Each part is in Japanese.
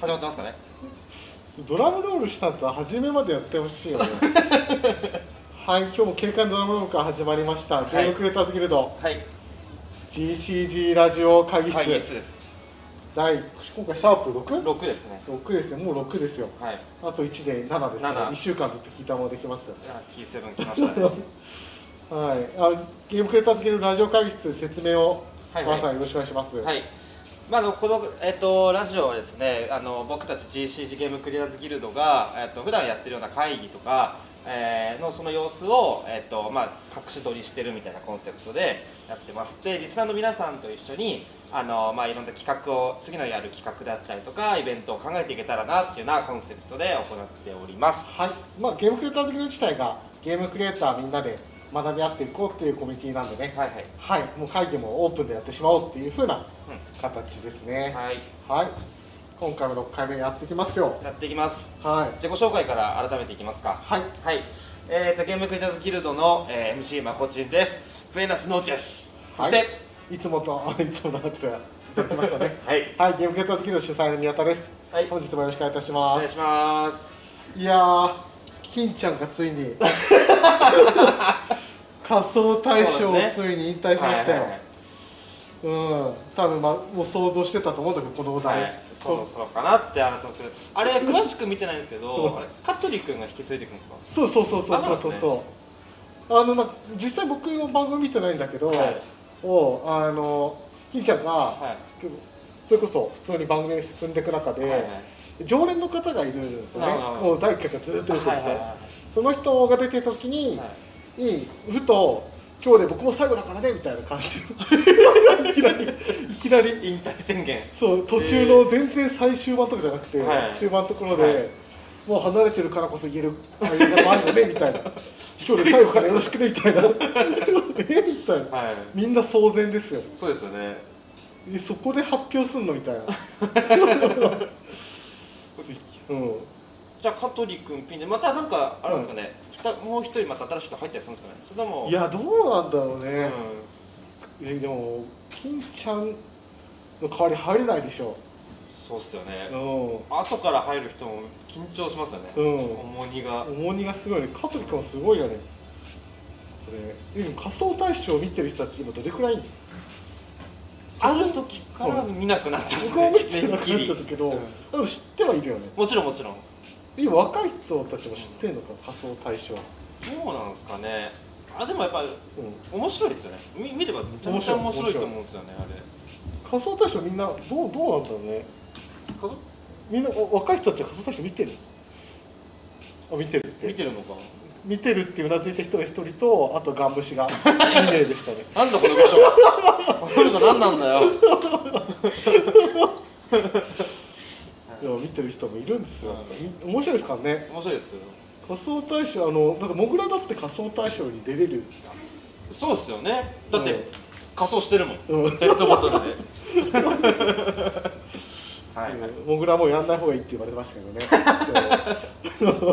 始まってますかね。ドラムロールしたんと初めまでやってほしいよね。はい今日も警官ドラムロールから始まりました、ゲームクリエイターズギルドはい GCG ラジオ会議室、会議室です。第今回シャープ 6?6 6ですね。ですねもう6ですよ。はい。あと1で7ですね。7 1週間ずっと聞いたできますよあキーセブン来ましたね。はい。あゲームクリエイターズギルドラジオ会議室説明をはいはい。川さんよろしくお願いします。はいまあ、のこの、えっとラジオはですねあの僕たち GCG ゲームクリアーズギルドが、えっと普段やってるような会議とか、えーのその様子を、えっとまあ、隠し撮りしてるみたいなコンセプトでやってます。でリスナーの皆さんと一緒にあの、まあ、いろんな企画を次のやる企画だったりとかイベントを考えていけたらなっていうようなコンセプトで行っております。はい。まあ、ゲームクリエイターズギルド自体がゲームクリエイターみんなで学び合っていこうっていうコミュニティなんでね。はいはい。はいもう会議もオープンでやってしまおうっていう風な形ですね、はい。はい。今回も6回目やっていきますよ。やっていきます。はい。自己紹介から改めていきますか。はい。はい、えー、とゲームクリエイターズギルドの、えー、MC まこちんです。ブエナスノーチェス。そして、い、いつもと いつものやついただきましたね。はい、はい。ゲームクリエイターズギルド主催の宮田です、はい。本日もよろしくお願いいたしおます。願いします。いやー金ちゃんがついに 仮想大賞をついに引退しましたよ、はいはいはい。うん。多分まあもう想像してたと思うんだけどこのお題、はい、そろそろかなってあなたますけどあれ詳しく見てないんですけど香取君が引き継いでいくんですか？そうそうそうそうそうそうあそう。あのな実際僕の番組見てないんだけど、はい。をあの金ちゃんが、はい。それこそ普通に番組に進んでいく中で、はいはい常連の方がいるんですよねもう第1回からずっと出てきて、はいはいはいその人が出てた時に、はい。ふと今日で僕も最後だからねみたいな感じ いきなりいきなり。引退宣言。そう途中の全然最終版とかじゃなくて、はい。終盤のところで、はい。もう離れてるからこそ言える間もあるよねみたいな。今日で最後からよろしくねみたいな。え みたいな。はいみんな騒然ですよ。そうですよね。えそこで発表すんのみたいなうん。じゃあ香取君ピンでまたなんかあれなんですかね、ふたもう一人また新しい人入ったりするんですかねそれともいやどうなんだろううね、ん。えでも金ちゃんの代わり入れないでしょ。そうっすよね、う後から入る人も緊張しますよね、んうん。重荷が。重荷がすごいね。香取君もすごいよね。これ仮想大賞を見てる人たち今どれくらいいんの？ある時から見なくなったっす僕もね見てなくなっちゃったけど、うんでも知ってはいるよね。もちろんもちろん。今若い人たちも知ってんのか仮想大賞。どうなんですかね。あでもやっぱりうん。面白いですよね。見見ればめちゃめちゃ面白いと思うんですよねあれ。仮想大賞みんなどうどうなんだろうね。みんなお若い人たちは仮想大賞見てる？あ見てるって。見てるのか見てるってうなずいた人が一人とあとガン虫が2名でしたね。なんだこの部署この部署何なんだよ。でも見てる人もいるんですよ、み面白いですからね。面白いですよ。仮想大賞あのなんかモグラだって仮想大賞に出れる。そうですよね。だって、うん。仮装してるもん。うん。ペットボトルで。はい、はいモグラもうやんない方がいいって言われてましたけどね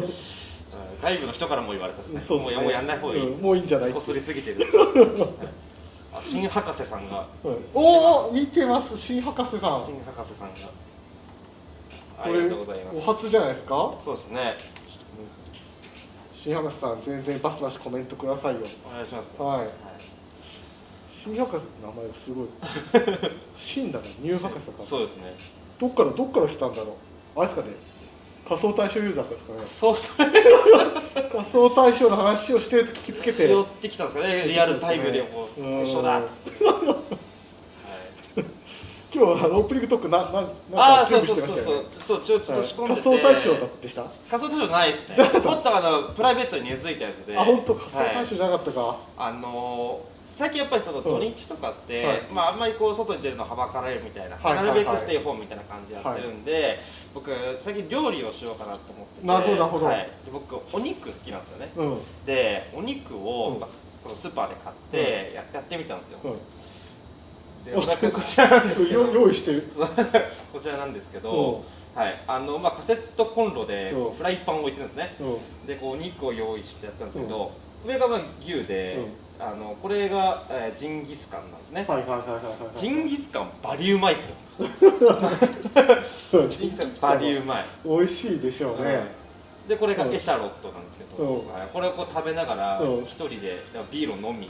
外部の人からも言われたですね。そうですね。もうやもうやんない方がいい、うんもういいんじゃないこすりすぎてる。あ新博士さんが。はい。おお見てます。新博士さん。新博士さんが。ありがとうございまおす初じゃないですか？そうですね。新博士さん全然バスバシコメントくださいよ。お願いします。はい。新博士の名前がすごい。新だね。ニュー博士だから。そうですね。どっからどっから来たんだろう。あれですかね仮想大賞ユーザーですかね。そうそ仮想大賞の話をしてると聞きつけて。寄ってきたんですかね。リアルタイムでこううん。一緒だっつって、はい、今日はロープリングトークなななんか準そうそうそう備してましたよね。そうちょっと仕込んでて。仮想大賞だでした？仮想大賞じゃないですね。もっと。あのプライベートに根付いたやつで。あ本当？仮想大はい賞じゃなかったか、あのー最近やっぱりその土日とかって、はい。まああんまりこう外に出るのはばかられるみたいな、はいなるべはい。はいくステイホームみたいな感じでやってるんで、僕最近料理をしようかなと思っててなるほどなるほど。はい、で僕お肉好きなんですよね。うん。でお肉を、このスーパーで買ってややってみたんですよ、うん。でこちらなんですけど。よ用意してる。こちらなんですけど、はい。あのまあ、カセットコンロでフライパンを置いてるんですね。うん。でこうお肉を用意してやったんですけど、上がまあ牛で、あのこれが、えージンギスカンなんですね、はいはいはいはいはいジンギスカンバリうまいっすよ。ジンギスカンバリうまい。美味しいでしょうね、でこれがうん。エシャロットなんですけど、うん。はい。これをこう食べながらうん。一人でビールを飲み。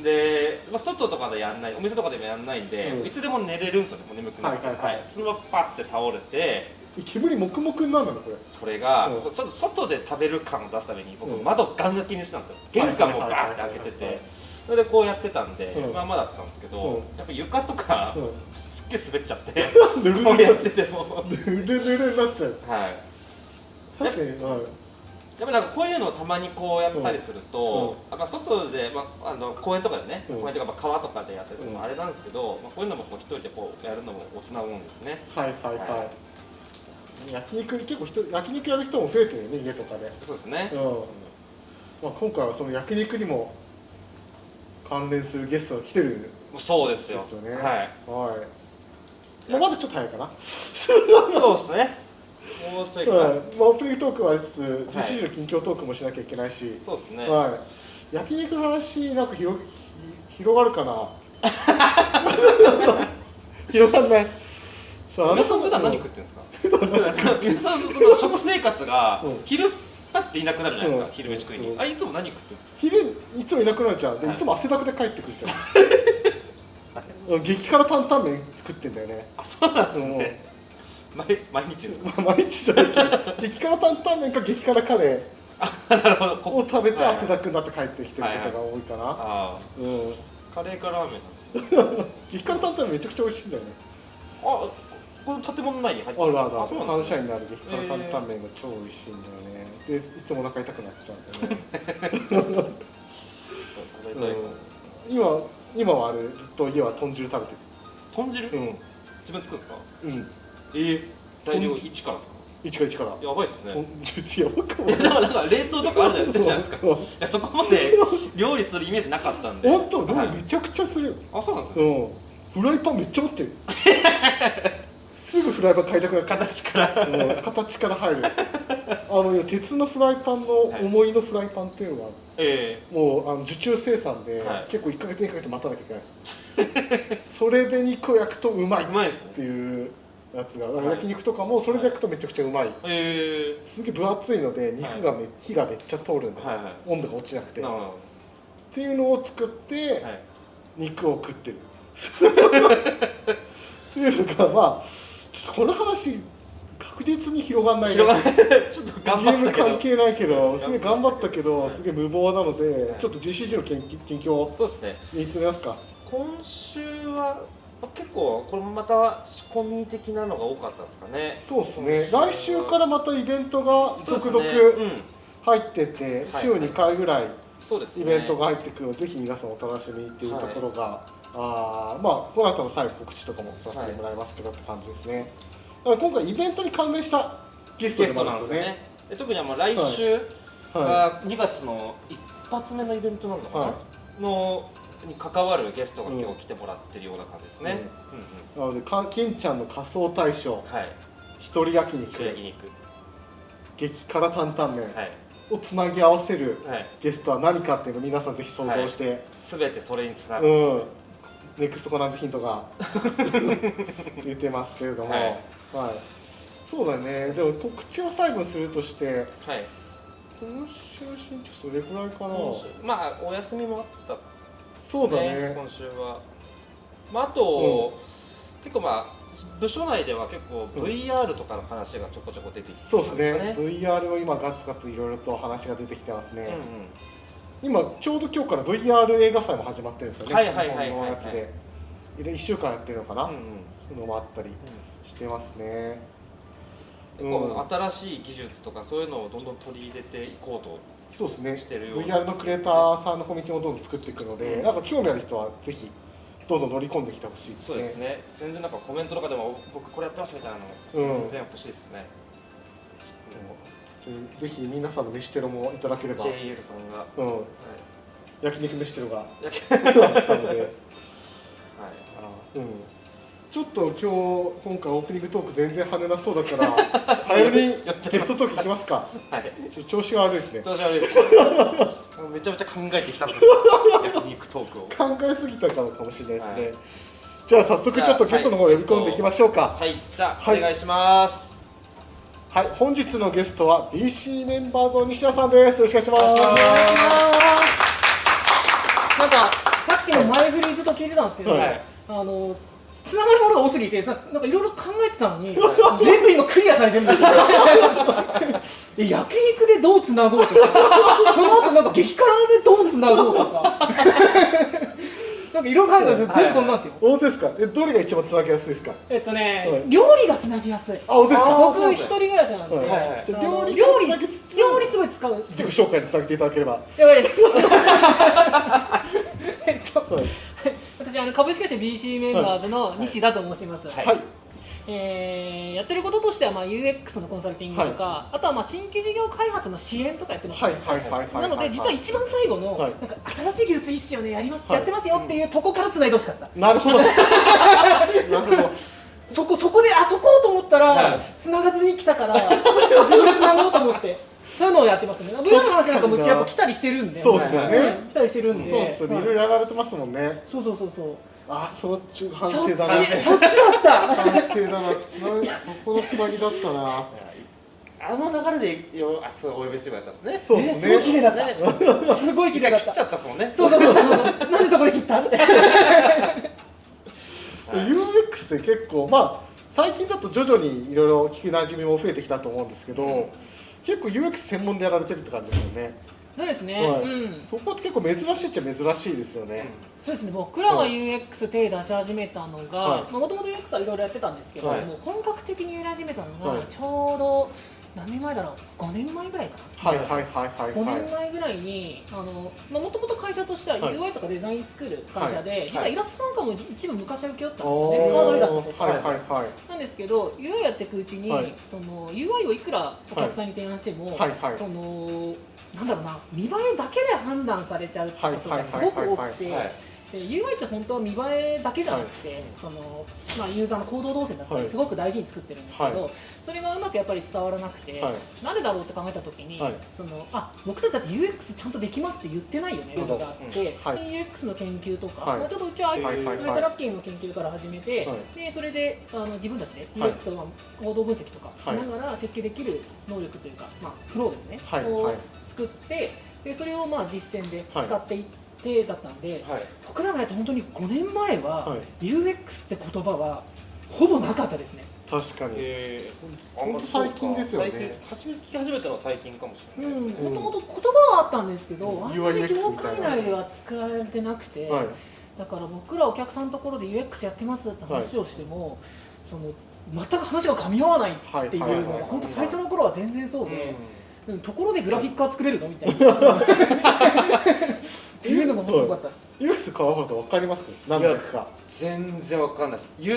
で で、まあ、外とかでやんないお店とかでもやんないんで、うん。いつでも寝れるんですよねもう眠くなって、はいはい。はい。そのままパッて倒れて煙もくもくになるんだこれ。それが、うん。外で食べる感を出すために僕、うん。窓ガン開けにしてたんですよ。玄関もバーって開けてて。それでこうやってたんで、うん。まあまあだったんですけど、うん。やっぱ床とか、うすっげえ滑っちゃって。ぬるこうやっぬててもるぬるぬるになっちゃうはい確かにはいやっぱなんかこういうのをたまにこうやったりすると、やっぱ外で、まあ、あの公園とかでね、うん公園とかまあ川とかでやったりするのもうんあれなんですけど、まあ、こういうのもこう一人でこうやるのもおつなもんですねはいはいはい、は焼肉結構人焼肉やる人も増えてるよね家とかで、そうですね、うん。まあ、今回はその焼肉にも関連するゲストが来てる。そうですよ。ですよね。はい。はい、まあ、まだちょっと早いかな、そうですね。もうちょいかな、はい。まあ、オープニングトークはありつつ実施時の近況トークもしなきゃいけないし、そうですね、はい、焼肉の話なんか広ひ広がるかな？広がんない。そう皆さ何食ってるんですか？皆さんその食生活がうん。昼パッていなくなるじゃないですか、うん。昼飯食いに、うん。あいつも何食ってるんですか？昼いつもいなくなっちゃうで、はい。い、つも汗だくで帰ってくるじゃん。うん激辛担々麺作ってんだよね。あそうなんですね、毎毎日ですか？まあ毎日じゃない。激辛担々麺か激辛カレなるほど。を食べてはい汗だくになって帰ってきてることが多いかな、あうん。あカレーかラーメンなんですね。激辛担々麺めちゃくちゃ美味しいんだよね。あこの建物内に入ってあるあるある。サンシャインにある。激辛担々麺が超美味しいんだよね。でいつもお腹痛くなっちゃうんだよね、今今はあれずっと家は豚汁食べて豚汁、る自分作るんですか？うん。うんえー、材料一からですか？一から一から。やばいっすね。やばくもでも なんか冷凍とかあるじゃないですか。いやそこまで料理するイメージなかったんで。本当料はい。理めちゃくちゃするよ、あそうなんですね。うん。フライパンめっちゃ持ってる すぐフライパン買いたくなっ形から。もう形から入る。あの鉄のフライパンの重い。のフライパンっていうのは、えもうあの受注生産で、はい。結構1か月2か月待たなきゃいけないんです。よそれで肉を焼くとうまいっー、うまいですてね。いうやつがだから焼肉とかもそれで焼くとめちゃくちゃうまい。えすげえ分厚いので肉がめ、火がめっちゃ通るんー、だよ、はいはい。温度が落ちなくて。っなるほていうのを作って、どはい。肉を食ってる。っていうのがまあこの話確実に広がんないね。広がんない。ちょっと頑ゲーム張ったけど。関係ないけどすげえ頑張ったけどすげえ無謀なので、はいちょっと GCG の近近況をそうですね。見つめますか。今週は結構これもまた仕込み的なのが多かったですかね。そうですね。来週からまたイベントが続々入ってて、はい。週2回ぐらいイベントが入ってくるので、ぜひ皆さんお楽しみっていうところが、あーまあこの後の最後告知とかもさせてもらいますけどって感じですね、だから今回イベントに関連したゲストでもあるんでよね。なんですすよね。で特にはもう来週はが2月の一発目のイベントなのかな、はのに関わるゲストが今日来てもらってるような感じですね、うん。い、なのでか金ちゃんの仮装大賞うんはい。一人焼肉。白焼肉。激辛担々麺はい。をつなぎ合わせるはい。ゲストは何かっていうのを皆さんぜひ想像して、全てそれにつなぐ、うんネクストコナンズヒントが 出てますけれども、ははい。いそうだね。でも告知を最後にするとしてはい。今週の新宿それくらいかな？まあお休みもあったそうだね。今週は、まあ、あと、結構まあ部署内では結構 VR とかの話がちょこちょこ出てきてそうですね。ますか VR を今ガツガツいろいろと話が出てきてますね、うんうん今ちょうど今日から VR 映画祭も始まってるんですよね。日本のやつで。1週間やってるのかな、うんうん。そういうのもあったりしてますね。結構新しい技術とかそういうのをどんどん取り入れていこうとそうですね。してるような。VR のクリエイターさんのコミュニティもどんどん作っていくので、うん。なんか興味ある人はぜひどんどん乗り込んできてほしいですね。そうですね。全然なんかコメントとかでも僕これやってますみたいなのうん。全然欲しいですね、うんぜひ皆さんの飯テロもいただければ、JL さんが、うん、はい。焼肉飯テロがあったので、はい。うん、ちょっと今日今回オープニングトーク全然跳ねなそうだから 早めにゲストトークいきますか。はい。ち調子が悪いですね。調子悪いです。めちゃめちゃ考えてきたんですよ。焼肉トークを。考えすぎたからかもしれないですね、はい。じゃあ早速ちょっとゲストの方を呼び込んでいきましょうか。はい。じゃあ、はいお願いしますはい、本日のゲストは BC メンバーズの西田さんです。よろしくお願いします。なんかさっきの前振りずっと聞いてたんですけど、はい。あのつながるものが多すぎてさなんかいろいろ考えてたのに全部今クリアされてるんですよ。え焼肉でどうつなごうとかその後なんか激辛でどうつなごうとかなんかいろいろ考えてたんですよ。全部飛んだんですよ、本当ですか？えどれが一番つなげやすいですか？えっとね、はい。料理がつなぎやすい。あ本当ですか？僕一人暮らしなんで、料理料理料理すごい使う。自己紹介につなげていただければ。やばいです。えっとはい、私あの株式会社 BC メンバーズの西田と申します、はい。はいえーやってることとしては、まあ、UX のコンサルティングとか、あとはまあ新規事業開発の支援とかやってます、はいはいはいはい。なので実は一番最後の、はい。なんか新しい技術いいっすよねやります、はいやってますよっていうとこから繋いでほしかった、なるほど。なるほど。そこそこであそこと思ったら、はい。繋がずに来たから自分で繋ごうと思ってそういうのをやってますね。VR の話なんかもうちやっぱ来たりしてるんで。そうっすよね。ん。来たりしてるんで。そうっすよね。いろいろやられてますもんね。そうそうそうそうあそっち反省だな。そっちだった反省だな。そこのつなぎだったな。あの流れでよあそうお呼びすればよかったですね。そうですえすごい綺ね麗だった。すごい綺麗だった。切っちゃった。っすもんねそうそうそうそうそう。なんでそこで切った？UX って結構まあ最近だと徐々にいろいろ聞く馴染みも増えてきたと思うんですけど、うん。結構 UX 専門でやられてるって感じですよね、そうですね、はい。うん。そこって結構珍しいっちゃ珍しいですよね、そうですね。僕らがはい。UX 手出し始めたのがはい。もともと UX はいろいろやってたんですけど、はい。もう本格的にやり始めたのはい。がちょうど何年前だろう？5年前ぐらいかな、はいはいはいはい5はい。年前ぐらいにもともと会社としてははい。UI とかデザイン作る会社で、はい。実はイラストなんかも一部昔は請け負ってたんですおよね。カー。ドイラストとか、はいはいはい。なんですけど UI やっていくうちに、はい。その UI をいくらお客さんに提案しても、はいはい。そのなんだろうな見栄えだけで判断されちゃうことがすごく多くて UI って本当は見栄えだけじゃなくて、そのまあ、ユーザーの行動動線だったはい。りすごく大事に作ってるんですけど、はい。それがうまくやっぱり伝わらなくて、はい。なんでだろうって考えた時に、はい。そのあ僕たちだって UX ちゃんとできますって言ってないよねっていうのがあって、はい。UX の研究とか、はい。まあちょっとうちははいトラッキングの研究から始めて、はい。でそれであの自分たちではい。UX をまあ行動分析とかしながら設計できる能力というか、まあ、フローですね、作ってでそれをまあ実践で使っていってだったんで、はい。僕らがやって本当に5年前は、はい。UX って言葉はほぼなかったですね。確かに。えー。ほんと最近ですよね。最近初め聞き始めたのは最近かもしれない、もうん。ともと言葉はあったんですけど、うん。あんまり業界内では使われてなくて、はい。だから僕らお客さんのところで UX やってますって話をしても、その全く話が噛み合わないっていうのが本当最初の頃は全然そうで、ううんところでグラフィックは作れるの？みたいな。っていうのが本当多かったです。UX 川原さん分かります？何だか全然わかんない。ですゆ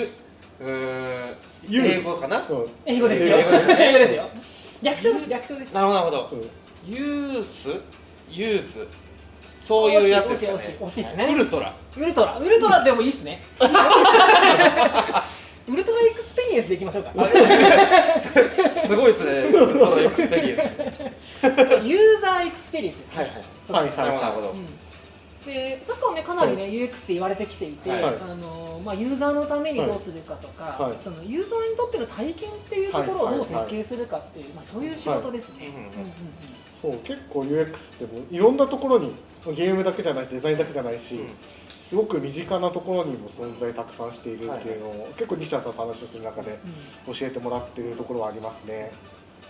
うーん英語かな？うん。英語ですよ。英語ですよ。略称です。略称です。なるほどなるほど。うん。ユース？ユーズ？そういうやつですかね。惜しい惜しい惜しいですね。ウルトラ。ウルトラ、ウルトラでもいいっすね。ウルトラエクスペリエンスでいきましょうか。すごいですね。ウルトラエクスペリエンス。ユーザーエクスペリエンスですね。はいはい。なるほどで昨今ねかなりね、UX って言われてきていて、はい。あのまあ、ユーザーのためにどうするかとか、はい。そのユーザーにとっての体験っていうところをどう設計するかっていう、まあ、そういう仕事ですね。そう結構 UX ってもういろんなところにゲームだけじゃないしデザインだけじゃないし、うん。すごく身近なところにも存在たくさんしているっていうのを、結構西田さんと話をする中でうん教えてもらってるところはありますね。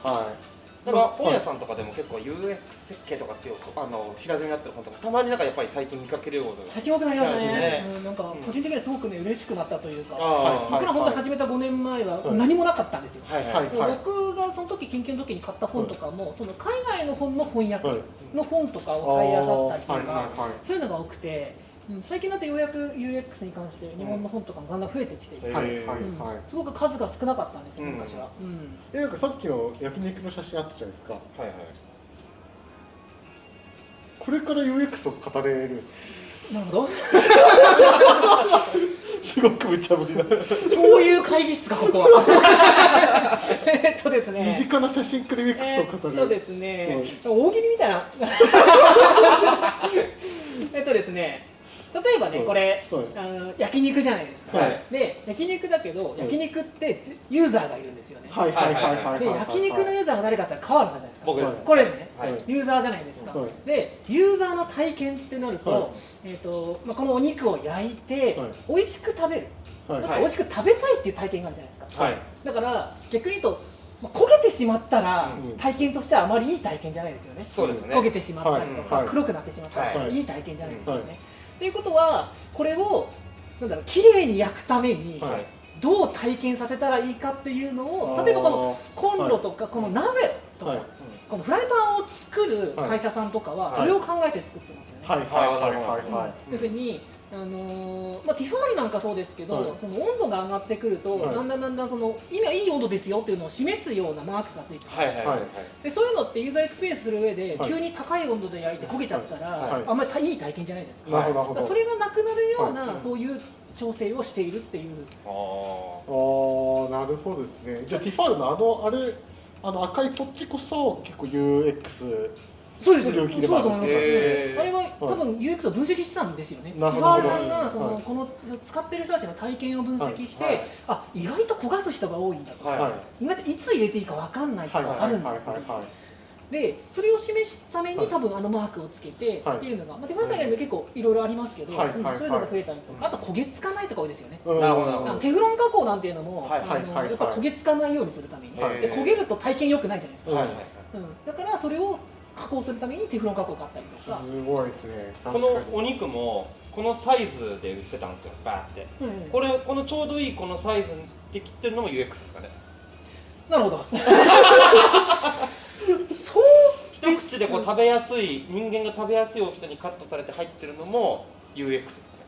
はなんか本屋さんとかでも結構 UX 設計とかっていうあの平積みになってる本とかたまになんかやっぱり最近見かけるような。先多くなりましたね。ねうん、なんか個人的にはすごくね嬉しくなったというか、あ僕ら本当に始めた5年前ははい。何もなかったんですよ、はいはい、はい。で僕がその時研究の時に買った本とかも、その海外の本の翻訳はい。の本とかを買い漁ったりとか、はいはいはい。そういうのが多くて、うん、最近だってようやく UX に関して日本の本とかもだんだん増えてきていて、うん。はいはいうん。はいすごく数が少なかったんですようん。昔は、うん。えなんかさっきの焼肉の写真あったじゃないですか。はいはい。これから UX を語れるんです。なるほど。すすごく無茶ぶりなそういう会議室かここは。えっとです身ね近な写真クリミックえスを語る、っとですね、大喜利みたいな。えっとですね例えばね、はい。これ、はい。あの焼肉じゃないですか、はい。で焼肉だけど焼肉ってつユーザーがいるんですよね、はいはいはいはいはいで焼肉のユーザーが誰かって川原さんじゃないですか。僕ですはい。これですね、はい。ユーザーじゃないですか、はい。でユーザーの体験ってなると,、はい。えーとまあ、このお肉を焼いて、はい。美味しく食べる、はい。もしくは美味しく食べたいっていう体験があるじゃないですか、はい。だから逆に言うと、まあ、焦げてしまったら、うん。体験としてはあまりいい体験じゃないですよね。そうですね。焦げてしまったりとか、はい。黒くなってしまったりい、い体験じゃないですよね。はいということはこれをなんだろう綺麗に焼くために、はい。どう体験させたらいいかっていうのを例えばこのコンロとか、この鍋とか、はい。このフライパンを作る会社さんとかははい。それを考えて作ってますよね。はい。はい。はい。はい。はい要するに、あのーまあ、ティファールなんかそうですけど、はい。その温度が上がってくると、はい。だんだんだんだんその今いい温度ですよっていうのを示すようなマークがついてる。はいはいはい。はいでそういうのってユーザーエクスペリエンスする上で、はい。急に高い温度で焼いて焦げちゃったら、はい。あんまりいい体験じゃないですか,、なるほどなるほど。それがなくなるような、はい。そういう調整をしているっていう。ああーなるほどですね。じゃあティファールのあのあれあの赤いポッチこそ結構 UX そうです領域でもあるそうだと思います、へーあれは多分 UX を分析してたんですよね、なるほど。ファールさんがその、はいこの使ってる人たちの体験を分析して、はい。はいあ意外と焦がす人が多いんだとか、はい。はい。意外といつ入れていいか分かんないとはいかあるんだはいはいはいっていうはい。でそれを示すためはい。に多分あのマークをつけてはい。っていうのが、まあ、デバイス以外にも結構いろいろありますけど、はいうんはい。そういうのが増えたりとか、あと焦げつかないとか多いですよね。うん。なるほどなるほど。あのテフロン加工なんていうのも、はいあのはいはい。やっぱ焦げつかないようにするために、はい。で焦げると体験良くないじゃないですか、うんはいはいはい。うん。だからそれを加工するためにテフロン加工があったりとか、すごいですね。このお肉もこのサイズで売ってたんですよバーって。うんこれこのちょうどいいこのサイズで切ってるのも UX ですかね。なるほど。そう一口でこう食べやすい人間が食べやすい大きさにカットされて入ってるのも UX ですかね。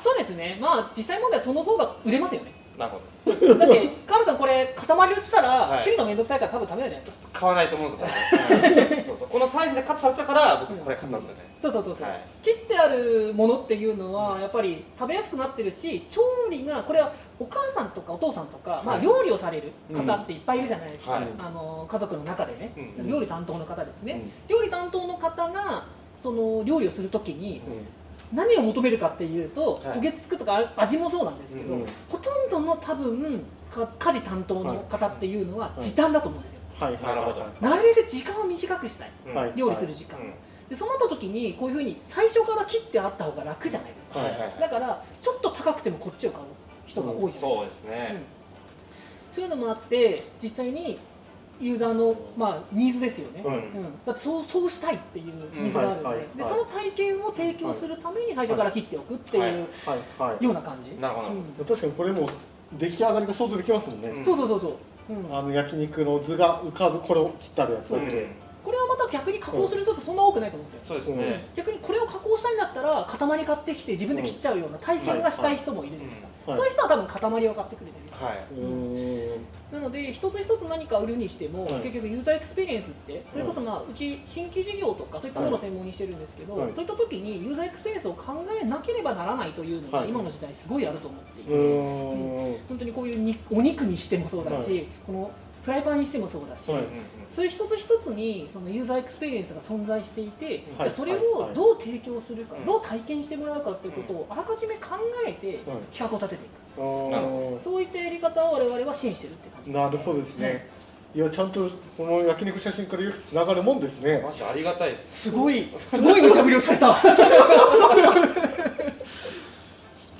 そうですね。まあ実際問題はその方が売れますよねなるほだってカールさんこれ塊で売ってたら、はい。切るのめんどくさいから多分食べないじゃないですか。ど買わないと思うんですよ。これ、はいそうそう。このサイズでカットされたから僕これ買ったんですよね、そうそうそうそう、はい。切ってあるものっていうのはやっぱり食べやすくなってるし調理がこれはお母さんとかお父さんとか、まあ、はい。料理をされる方っていっぱいいるじゃないですか、はい。あの家族の中でね、うん。料理担当の方ですね、うん。料理担当の方がその料理をするときにうん何を求めるかっていうと、はい。焦げつくとか味もそうなんですけど、うん。ほとんどの多分か家事担当の方っていうのはい。時短だと思うんですよ、はい。はい。はいなるほど。なるべく時間を短くしたい。うん。はい。料理する時間、うん。でそうなった時にこういうふうに最初から切ってあった方が楽じゃないですか、はいはいはい。だからちょっと高くてもこっちを買う人が多いじゃないですか、そうですね、うん。そういうのもあって実際にユーザーの、まあ、ニーズですよね、うん。うん。だそうそうしたいっていうニーズがあるので,、うんはいはい。でその体験を提供するために最初から切っておくっていうはいはいはい。ような感じ、なるほど。うん。確かにこれも出来上がりが想像できますもんね、うんそうそうそうそう、うん、あの焼肉の図が浮かぶこれを切ってあるやつだけ逆に加工する人ってそんな多くないと思うんですよ、そうですね、逆にこれを加工したいんだったら塊買ってきて自分で切っちゃうような体験がしたい人もいるじゃないですか、はい。そういう人は多分塊を買ってくるじゃないですか、はい。うーん。なので一つ一つ何か売るにしても、はい。結局ユーザーエクスペリエンスってそれこそまあうち新規事業とかそういったものを専門にしてるんですけど、はい。そういった時にユーザーエクスペリエンスを考えなければならないというのがはい。今の時代すごいあると思っていて、うーん。本当にこういうにお肉にしてもそうだし、このフライパンにしてもそうだし、はい。そういう一つ一つにそのユーザーエクスペリエンスが存在していて、はい。じゃあそれをどう提供するか、うん。どう体験してもらうかっていうことをあらかじめ考えて企画を立てていく、そういったやり方を我々は支援してるって感じです、なるほどですね、いやちゃんとこの焼肉写真からよくつながるもんですね。マジありがたいです。すごいすごい無茶ぶりをされた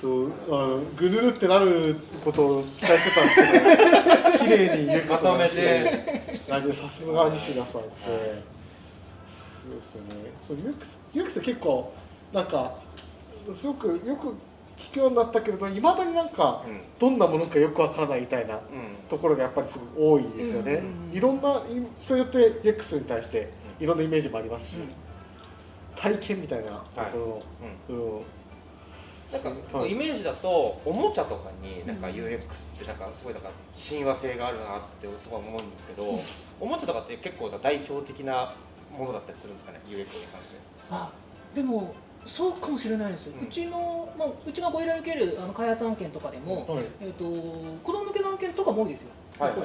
とあのぐるるってなることを期待してたんですけど綺麗に UX まとめてさすが西田さんですね、そうですよね。そう UX, UX って結構なんかすごくよく聞くようになったけれどいまだになんかうん。どんなものかよくわからないみたいなうん。ところがやっぱりすごく多いですよね、うんうんうん。いろんな人によって UX に対していろんなイメージもありますし、体験みたいなところの、うんなんかはい。イメージだとおもちゃとかになんか UX ってなんかすごいなんか親和性があるなってすごい思うんですけどおもちゃとかって結構代表的なものだったりするんですかね UX に関して。あでもそうかもしれないです。よ、ううんちのまあ、うちがご依頼を受けるあの開発案件とかでも、はい。えー、と子供向けの案件とかも多いですよ、はいはい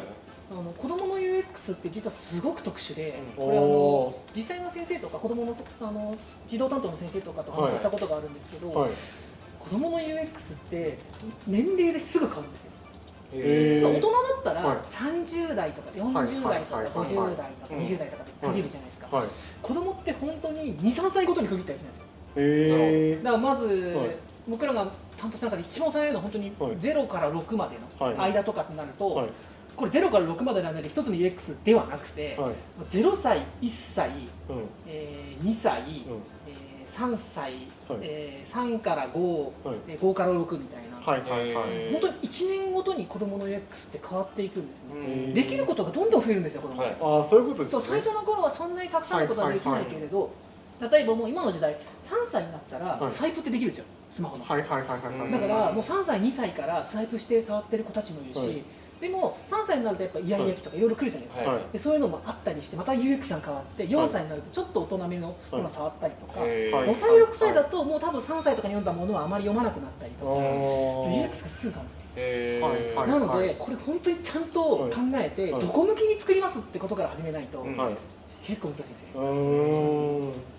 あの子供の UX って実はすごく特殊で、うん。これあのお実際の先生とか子供のあの児童担当の先生とかと話したことがあるんですけど、はい子供の UX って年齢ですぐ変わるんですよ。へー。実は大人だったらはい。30代とか40代とかはい。はい。はい。はい50代とかうん。20代とかで区切るじゃないですか、はい。子供って本当に23歳ごとに区切ったりするんですよ。へえだからまず、はい。僕らが担当した中で一番幼いのは本当にはい。0から6まではい。の間とかになると、はい。これ0から6までの間で一つの UX ではなくて、はい。0歳1歳、うん。えー2歳、うん。えー3歳、はい。えー3から5、はい。えー5から6みたいな、はいはいはい。本当に1年ごとに子供の UX って変わっていくんですね、うん。できることがどんどん増えるんですよ子供。って、はい。ああそういうことですそうね最初の頃はそんなにたくさんのことはできないけれど、例えばもう今の時代3歳になったらはい。サイプってできるんですよスマホの、はいはいはいはいはい。だからもう3歳2歳からサイプして触ってる子たちもいるし、はいでも3歳になるとやっぱイヤイヤ期とかいろいろ来るじゃないですか、はい。でそういうのもあったりしてまた UX が変わって4歳になるとちょっと大人めのものを触ったりとか、はい。5歳6歳だともう多分3歳とかに読んだものはあまり読まなくなったりとか、あ UX がすぐ変わるんですよなので、これ本当にちゃんと考えて、はい。どこ向きに作りますってことから始めないと、結構難しいんですよ。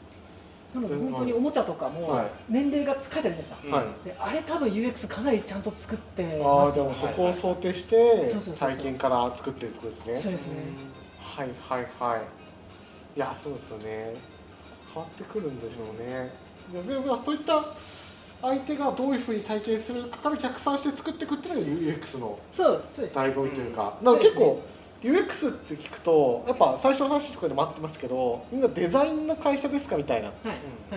なので本当におもちゃとかもはい。年齢が書いてあるじゃないですか。うん。はい。であれ多分 UX かなりちゃんと作ってあます。あでもそこを想定して最近から作ってるってことですね。そうですね。はいはいはい。いやそうですよね。変わってくるんでしょうね。でもそういった相手がどういうふうに体験するかから逆算して作っていくっていうのが UX のそうそうです。醍醐味というか、ん。なんか結構 UX って聞くとやっぱ最初の話とかでもあってますけどみんなデザインの会社ですかみたいな。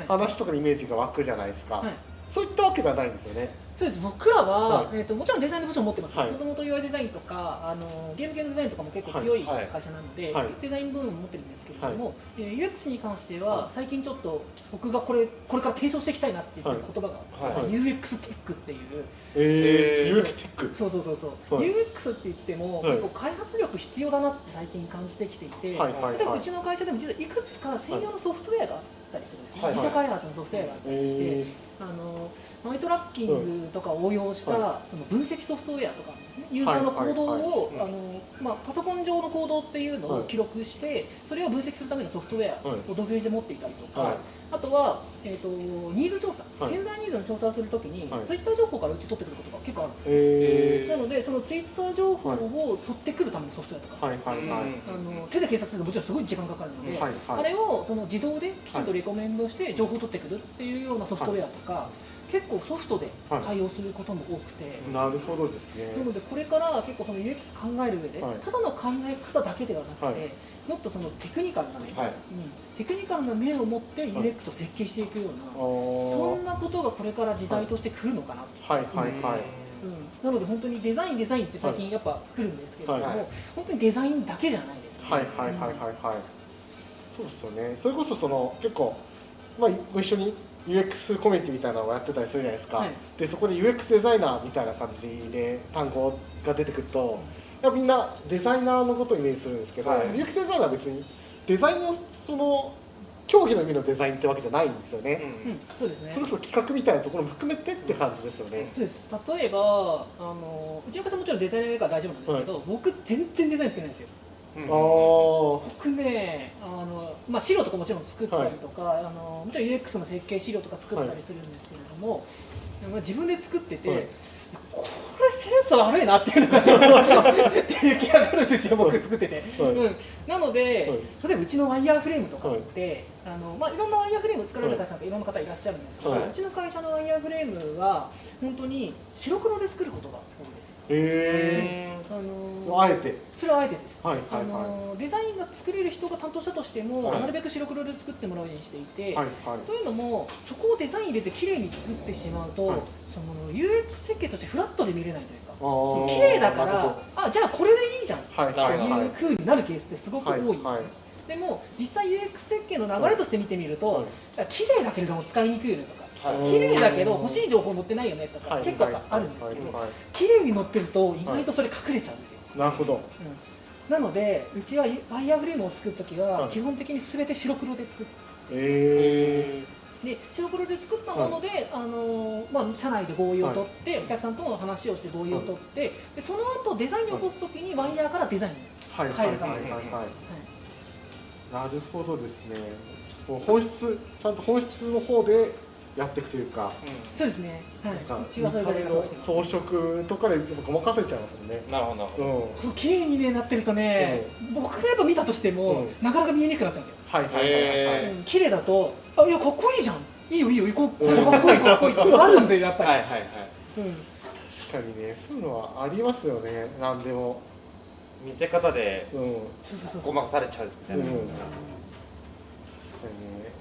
話とかのイメージが湧くじゃないですか、はい。そういったわけではないんですよねそうです。僕らは、はい。えー、ともちろんデザインの部署を持ってます。はい。もともと UI デザインとかあのゲーム系のデザインとかも結構強いはい。会社なので、はい。デザイン部分も持ってるんですけれども、はえー UX に関しては、はい。最近ちょっと僕がこれこれから提唱していきたいなって言ってる言葉が、はい。はい。UX テックっていう。えー、えー UX テック。そうそうそうそう、はい。UX って言っても、はい。結構開発力必要だなって最近感じてきていて、はい。はい。例えばはいうちの会社でも実はいくつか専用のソフトウェアがあったりするんですね、はい。自社開発のソフトウェアがあったりして、えあのマイトラッキングとかを応用した、はその分析ソフトウェアとかですね。ユーザーの行動を、あのまあ、パソコン上の行動っていうのはい。を記録して、それを分析するためのソフトウェアはい。を独自で持っていたりとか、はい。あとは、えー、とニーズ調査、はい。潜在ニーズの調査をするときに、はい。ツイッター情報からうち取ってくることが結構あるんですよ。えなので、そのツイッター情報を取ってくるためのソフトウェアとか、あの手で検索するともちろんすごい時間かかるので、あれをその自動できちんとレコメンドして情報を取ってくるっていうようなソフトウェアとか、結構ソフトで対応することも多くて、なるほどですね。なのでこれから結構その UX 考える上で、はい。ただの考え方だけではなくて、はい。もっとそのテクニカルな面、はい。うんテクニカルな面を持って UX を設計していくような、あそーんなことがこれから時代として来るのかなはい。はい。はい、うん、なので本当にデザインデザインって最近やっぱ来るんですけれども、はい。はい。本当にデザインだけじゃないですよね。はい。はい。はい。はい。はい。そうですよね。それこそその結構まあご一緒に UX コミュニティみたいなのをやってたりするじゃないですか、はい。でそこで UX デザイナーみたいな感じで単語が出てくると、いやみんなデザイナーのことをイメージするんですけど、はい。UX デザイナーは別にデザインのその競技の意味のデザインってわけじゃないんですよね、うん、そうですね。それこそ企画みたいなところも含めてって感じですよね、そうです。例えばあのうちの会社もちろんデザイナーが大丈夫なんですけど、僕全然デザインつけないんですよ僕ねあの、まあ、資料とかもちろん作ったりとか、あのもちろん UX の設計資料とか作ったりするんですけれども、まあ自分で作ってて、はい。これセンス悪いなっていうのが 出来上がるんですよ僕作ってて、はい。うん、なので、はい。例えばうちのワイヤーフレームとかって、あのまあ、いろんなワイヤーフレーム作られる方がいろんな方いらっしゃるんですけど、はい。うちの会社のワイヤーフレームは本当に白黒で作ることが多い。ですへあえのあえて？それはあえてです、はいはいはい。あのデザインが作れる人が担当したとしても、はい。なるべく白黒で作ってもらうようにしていて、はいはい。というのもそこをデザイン入れて綺麗に作ってしまうと、はい。その UX 設計としてフラットで見れないというかあー。綺麗だからあじゃあこれでいいじゃんってはいはいはい。いう風になるケースってすごく多いんですね、はいはい。でも実際 UX 設計の流れとして見てみると、はい。綺麗だけれども使いにくいよね綺麗だけど欲しい情報載ってないよねとか、はい。結構あるんですけど、はい。はい。はい。綺麗に載ってると意外とそれ隠れちゃうんですよ、なるほど。うん。なのでうちはワイヤーフレームを作るときははい。基本的に全て白黒で作ってえで白黒で作ったもので、あのまあ、社内で合意を取って、お客さんとも話をして合意を取って、でその後デザインに起こすときにワイヤーからデザインに、はい。はい。はい。はい。はい。なるほどですね。本質ちゃんと本質の方でやっていくというかそうですね、はい。なんか、うちはいうやり方をしてます装飾とかでごまかせちゃいますよね。なるほどなるほど。うん。綺麗に、ね、なってるとね、僕がやっぱ見たとしても、うん。なかなか見えにくくなっちゃうんですよ、はいはいはいはい。はいへうん綺麗だとあいやかっこいいじゃん。いいよいいよ行こう。かっこいいかっこいい。ってあるんでやっぱり、はいはいはい。うん。確かにねそういうのはありますよね。何でも。見せ方でうん。そうそうそうそう。ごまかされちゃうみたいな、うん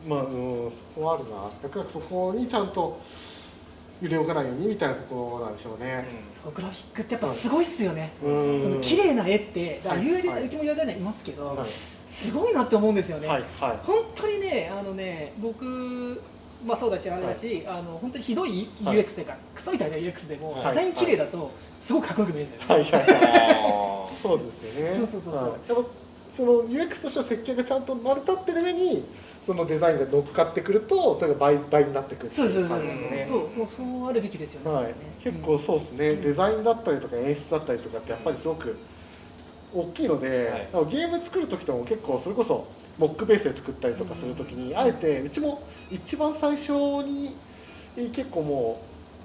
まあうんそこはあるな。逆にそこにちゃんと揺れ動かないようにみたいなところなんでしょうね。そうグラフィックってやっぱすごいっすよね、うん。その綺麗な絵ってだからはい。UI デザイン、はい。うちもデザイナーいますけど、はい。すごいなって思うんですよね、はい。はい。本当にねあのね僕まあそうだしあれだし、あの本当にひどいはい UX というか、クソみたいな UX でも、はい。デザイン綺麗だとすごくかっこよく見えるんですよね、はい。はい。そうですよね。そうそうそうそうその UX としての設計がちゃんと成り立ってる上にそのデザインが乗っかってくるとそれが倍倍になってくるってそういうそうそう。そうそうあるべきですよね、はい、結構そうですね、デザインだったりとか演出だったりとかってやっぱりすごく大きいので、はい。ゲーム作る時とも結構それこそモックベースで作ったりとかする時に、あえてうちも一番最初に結構も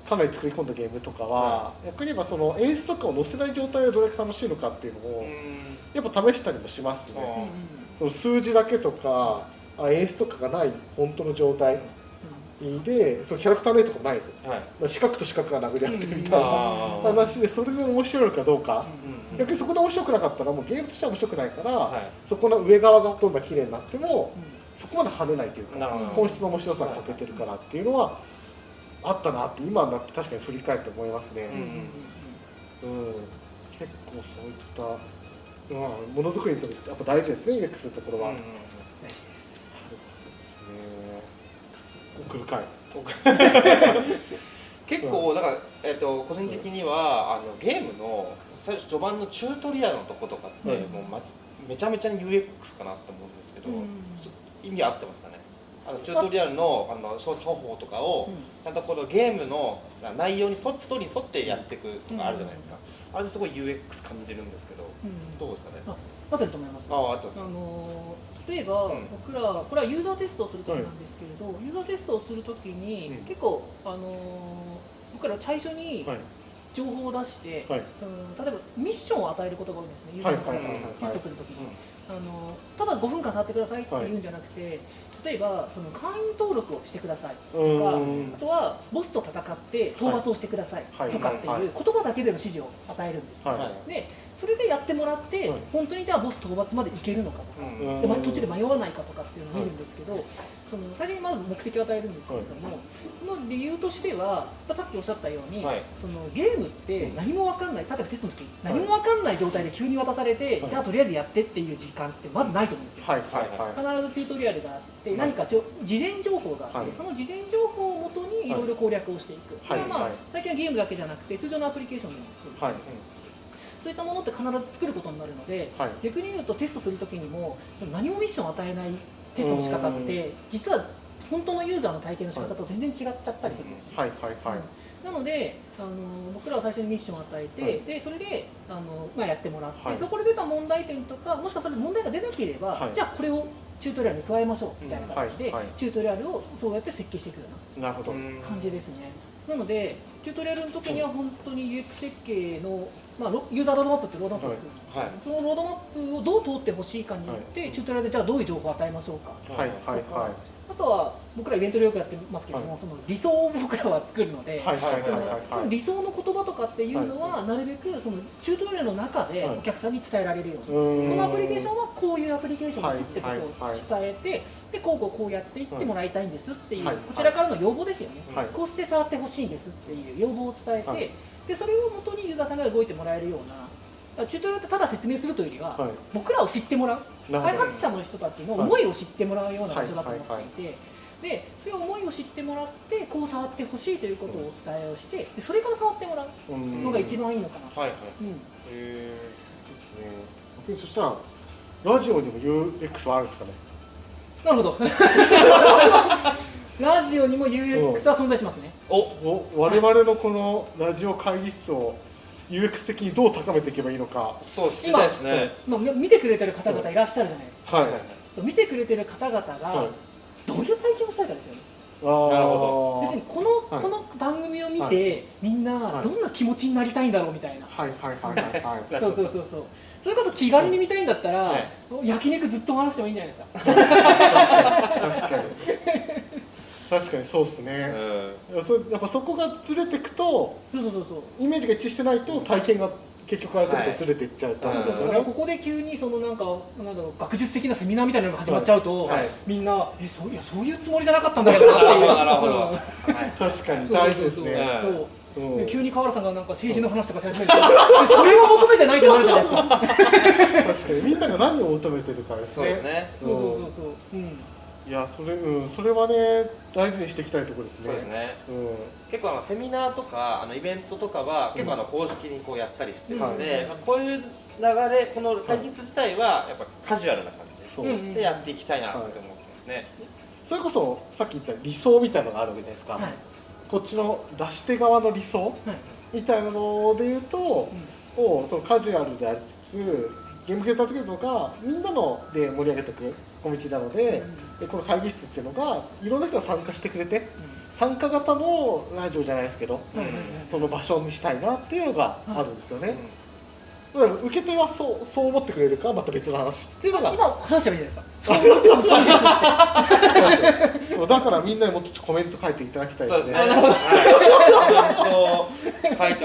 うかなり作り込んだゲームとかは、逆に言えばその演出とかを載せない状態でどれだけ楽しいのかっていうのーをうんやっぱ試したりもしますね、うんうんうん。その数字だけとかあ演出とかがない本当の状態でそのキャラクターの絵とかもないですよ。はい。四角と四角が殴り合ってるみたいな話でそれで面白いのかどうか。うん逆にそこで面白くなかったらもうゲームとしては面白くないから、はい。そこの上側がどんな綺麗になってもそこまで跳ねないというか本質の面白さが欠けてるからっていうのはあったなって今になって確かに振り返って思いますね、うんうんうんうん。うん。結構そういった、まあ、ものづくりにとってやっぱ大事ですね UX ってところは、うんうん大事です奥深い。結構だから、えっと個人的にはあのゲームの最初序盤のチュートリアルのとことかって、うんもうまめちゃめちゃに UX かなと思うんですけど、うん。そ意味合ってますかね？あのチュートリアルのあの操作方法とかを、うん。ちゃんとこのゲームの内容に沿ってストーリーに沿ってやっていくとかあるじゃないですか、あれですごい UX 感じるんですけどうん。どうですかね？あ合ってると思います。あああったんです。あかの例えば、うん。僕らこれはユーザーテストをするときなんですけれど、ユーザーテストをするときに、うん。結構あの僕ら最初にはい。情報を出して、はい。その例えばミッションを与えることが多いんですねユーザーの方にはいはいはいはいテストするときに、あのただ5分間触ってくださいって言うんじゃなくて、例えばその会員登録をしてくださいとうか、ん。あとはボスと戦って討伐をしてくださいはい。とかっていうはい。言葉だけでの指示を与えるんです、でそれでやってもらって、はい本当にじゃあボス討伐までいけるのかとか、でま途中で迷わないかとかっていうのを見るんですけど、その最初にまず目的を与えるんですけれども、その理由としてはさっきおっしゃったように、はい。そのゲームって何も分かんない例えばテストの時何も分かんない状態で急に渡されて、はい。じゃあとりあえずやってっていう時間ってまずないと思うんですよ。必ずチュートリアルがあって何かちょ事前情報があって、はい。その事前情報をもとにい。ろいろ攻略をしていく、はい。これはまあはい。最近はゲームだけじゃなくて通常のアプリケーションでもそうですね。はい。そういったものって必ず作ることになるので、はい。逆に言うとテストするときにも何もミッションを与えないテストの仕方って実は本当のユーザーの体験の仕方と全然違っちゃったりするんですね。はい。はい。はい。なのであの僕らは最初にミッションを与えて、はい。でそれであの、まあ、やってもらって、はい。そこで出た問題点とかもしかそれで問題が出なければ、はい。じゃあこれをチュートリアルに加えましょうみたいな形で、はいはい。チュートリアルをそうやって設計していくような感じですね。なので、チュートリアルの時には本当に UX 設計の、まあ、ユーザーロードマップってロードマップを作るんですけど、はいそのロードマップをどう通ってほしいかによって、チュートリアルでじゃあどういう情報を与えましょうか。はいはいはいあとは僕らイベントでよくやってますけども、はい。その理想を僕らは作るので、はいはいはいその理想の言葉とかっていうのは、なるべくそのチュートリアルの中ではい。お客さんに伝えられるように。うーん。このアプリケーションはこういうアプリケーションですってことはいをはい伝えて、でこうこうこうやっていってもらいたいんですっていう、はい。こちらからの要望ですよね、はい。こうして触ってほしいんですっていう要望を伝えて、はい。でそれをもとにユーザーさんが動いてもらえるようなチュートリアルってただ説明するというよりは、はい。僕らを知ってもらう開発者の人たちの思いを知ってもらうような場所だと思はいっていて、でそういう思いを知ってもらってこう触ってほしいということをお伝えをしてでそれから触ってもらううん。のが一番いいのかな、はいはい。うん。へですね。逆にそしたらラジオにも UX はあるんですかね？なるほど。ラジオにも UX は存在しますね。お。お我々のこのラジオ会議室を UX 的にどう高めていけばいいのか。そうですね。まあ、見てくれてる方々いらっしゃるじゃないですか、はい。そう見てくれてる方々はい。がどういう体験をしたいかですよね、なるほ要するにこの,、はい。この番組を見て、はみんなはい。どんな気持ちになりたいんだろうみたいな、はいはいはいはいはい。そうそうそうそう。それこそ気軽に見たいんだったら、はい。焼肉ずっと話してもいいんじゃないですか。確かに 確かにそうですね、ういやそやっぱそこがずれていくとそうそうそうそう。イメージが一致してないと体験が結局相手とずれていっちゃうとはいそうそうそう。ここで急にそのなんかなんだろう学術的なセミナーみたいなのが始まっちゃうと、はい。みんなえそういやそういうつもりじゃなかったんだけどなっていう。確かに大事ですね。はいそう急に河原さんがなんか政治の話とかし始めるとでそれを求めてないってなるじゃないですか。確かに。みんなが何を求めてるかですそうねですね。そうそうそうそう。うんいやそれうんそれはね大事にしていきたいところですね。そうですね。うん。結構あのセミナーとかあのイベントとかは結構あの公式にこうやったりしてるので、うんまあ、こういう流れこの会議室自体はやっぱカジュアルな感じでやっていきたいなと思ってますね、それこそさっき言った理想みたいなのがあるわけじゃないですか、はい。こっちの出し手側の理想はい。みたいなので言うと、もうそのカジュアルでありつつゲーム系立つけるのがみんなので盛り上げていくコミュニティなので,、でこの会議室っていうのがいろんな人が参加してくれて参加型のラジオじゃないですけど、その場所にしたいなっていうのがあるんですよね、うん。だから受け手はそうそう思ってくれるかはまた別の話っていうのが。今話せばいいじゃないですか。だからみんなにもっとコメント書いていただきたいです。ね。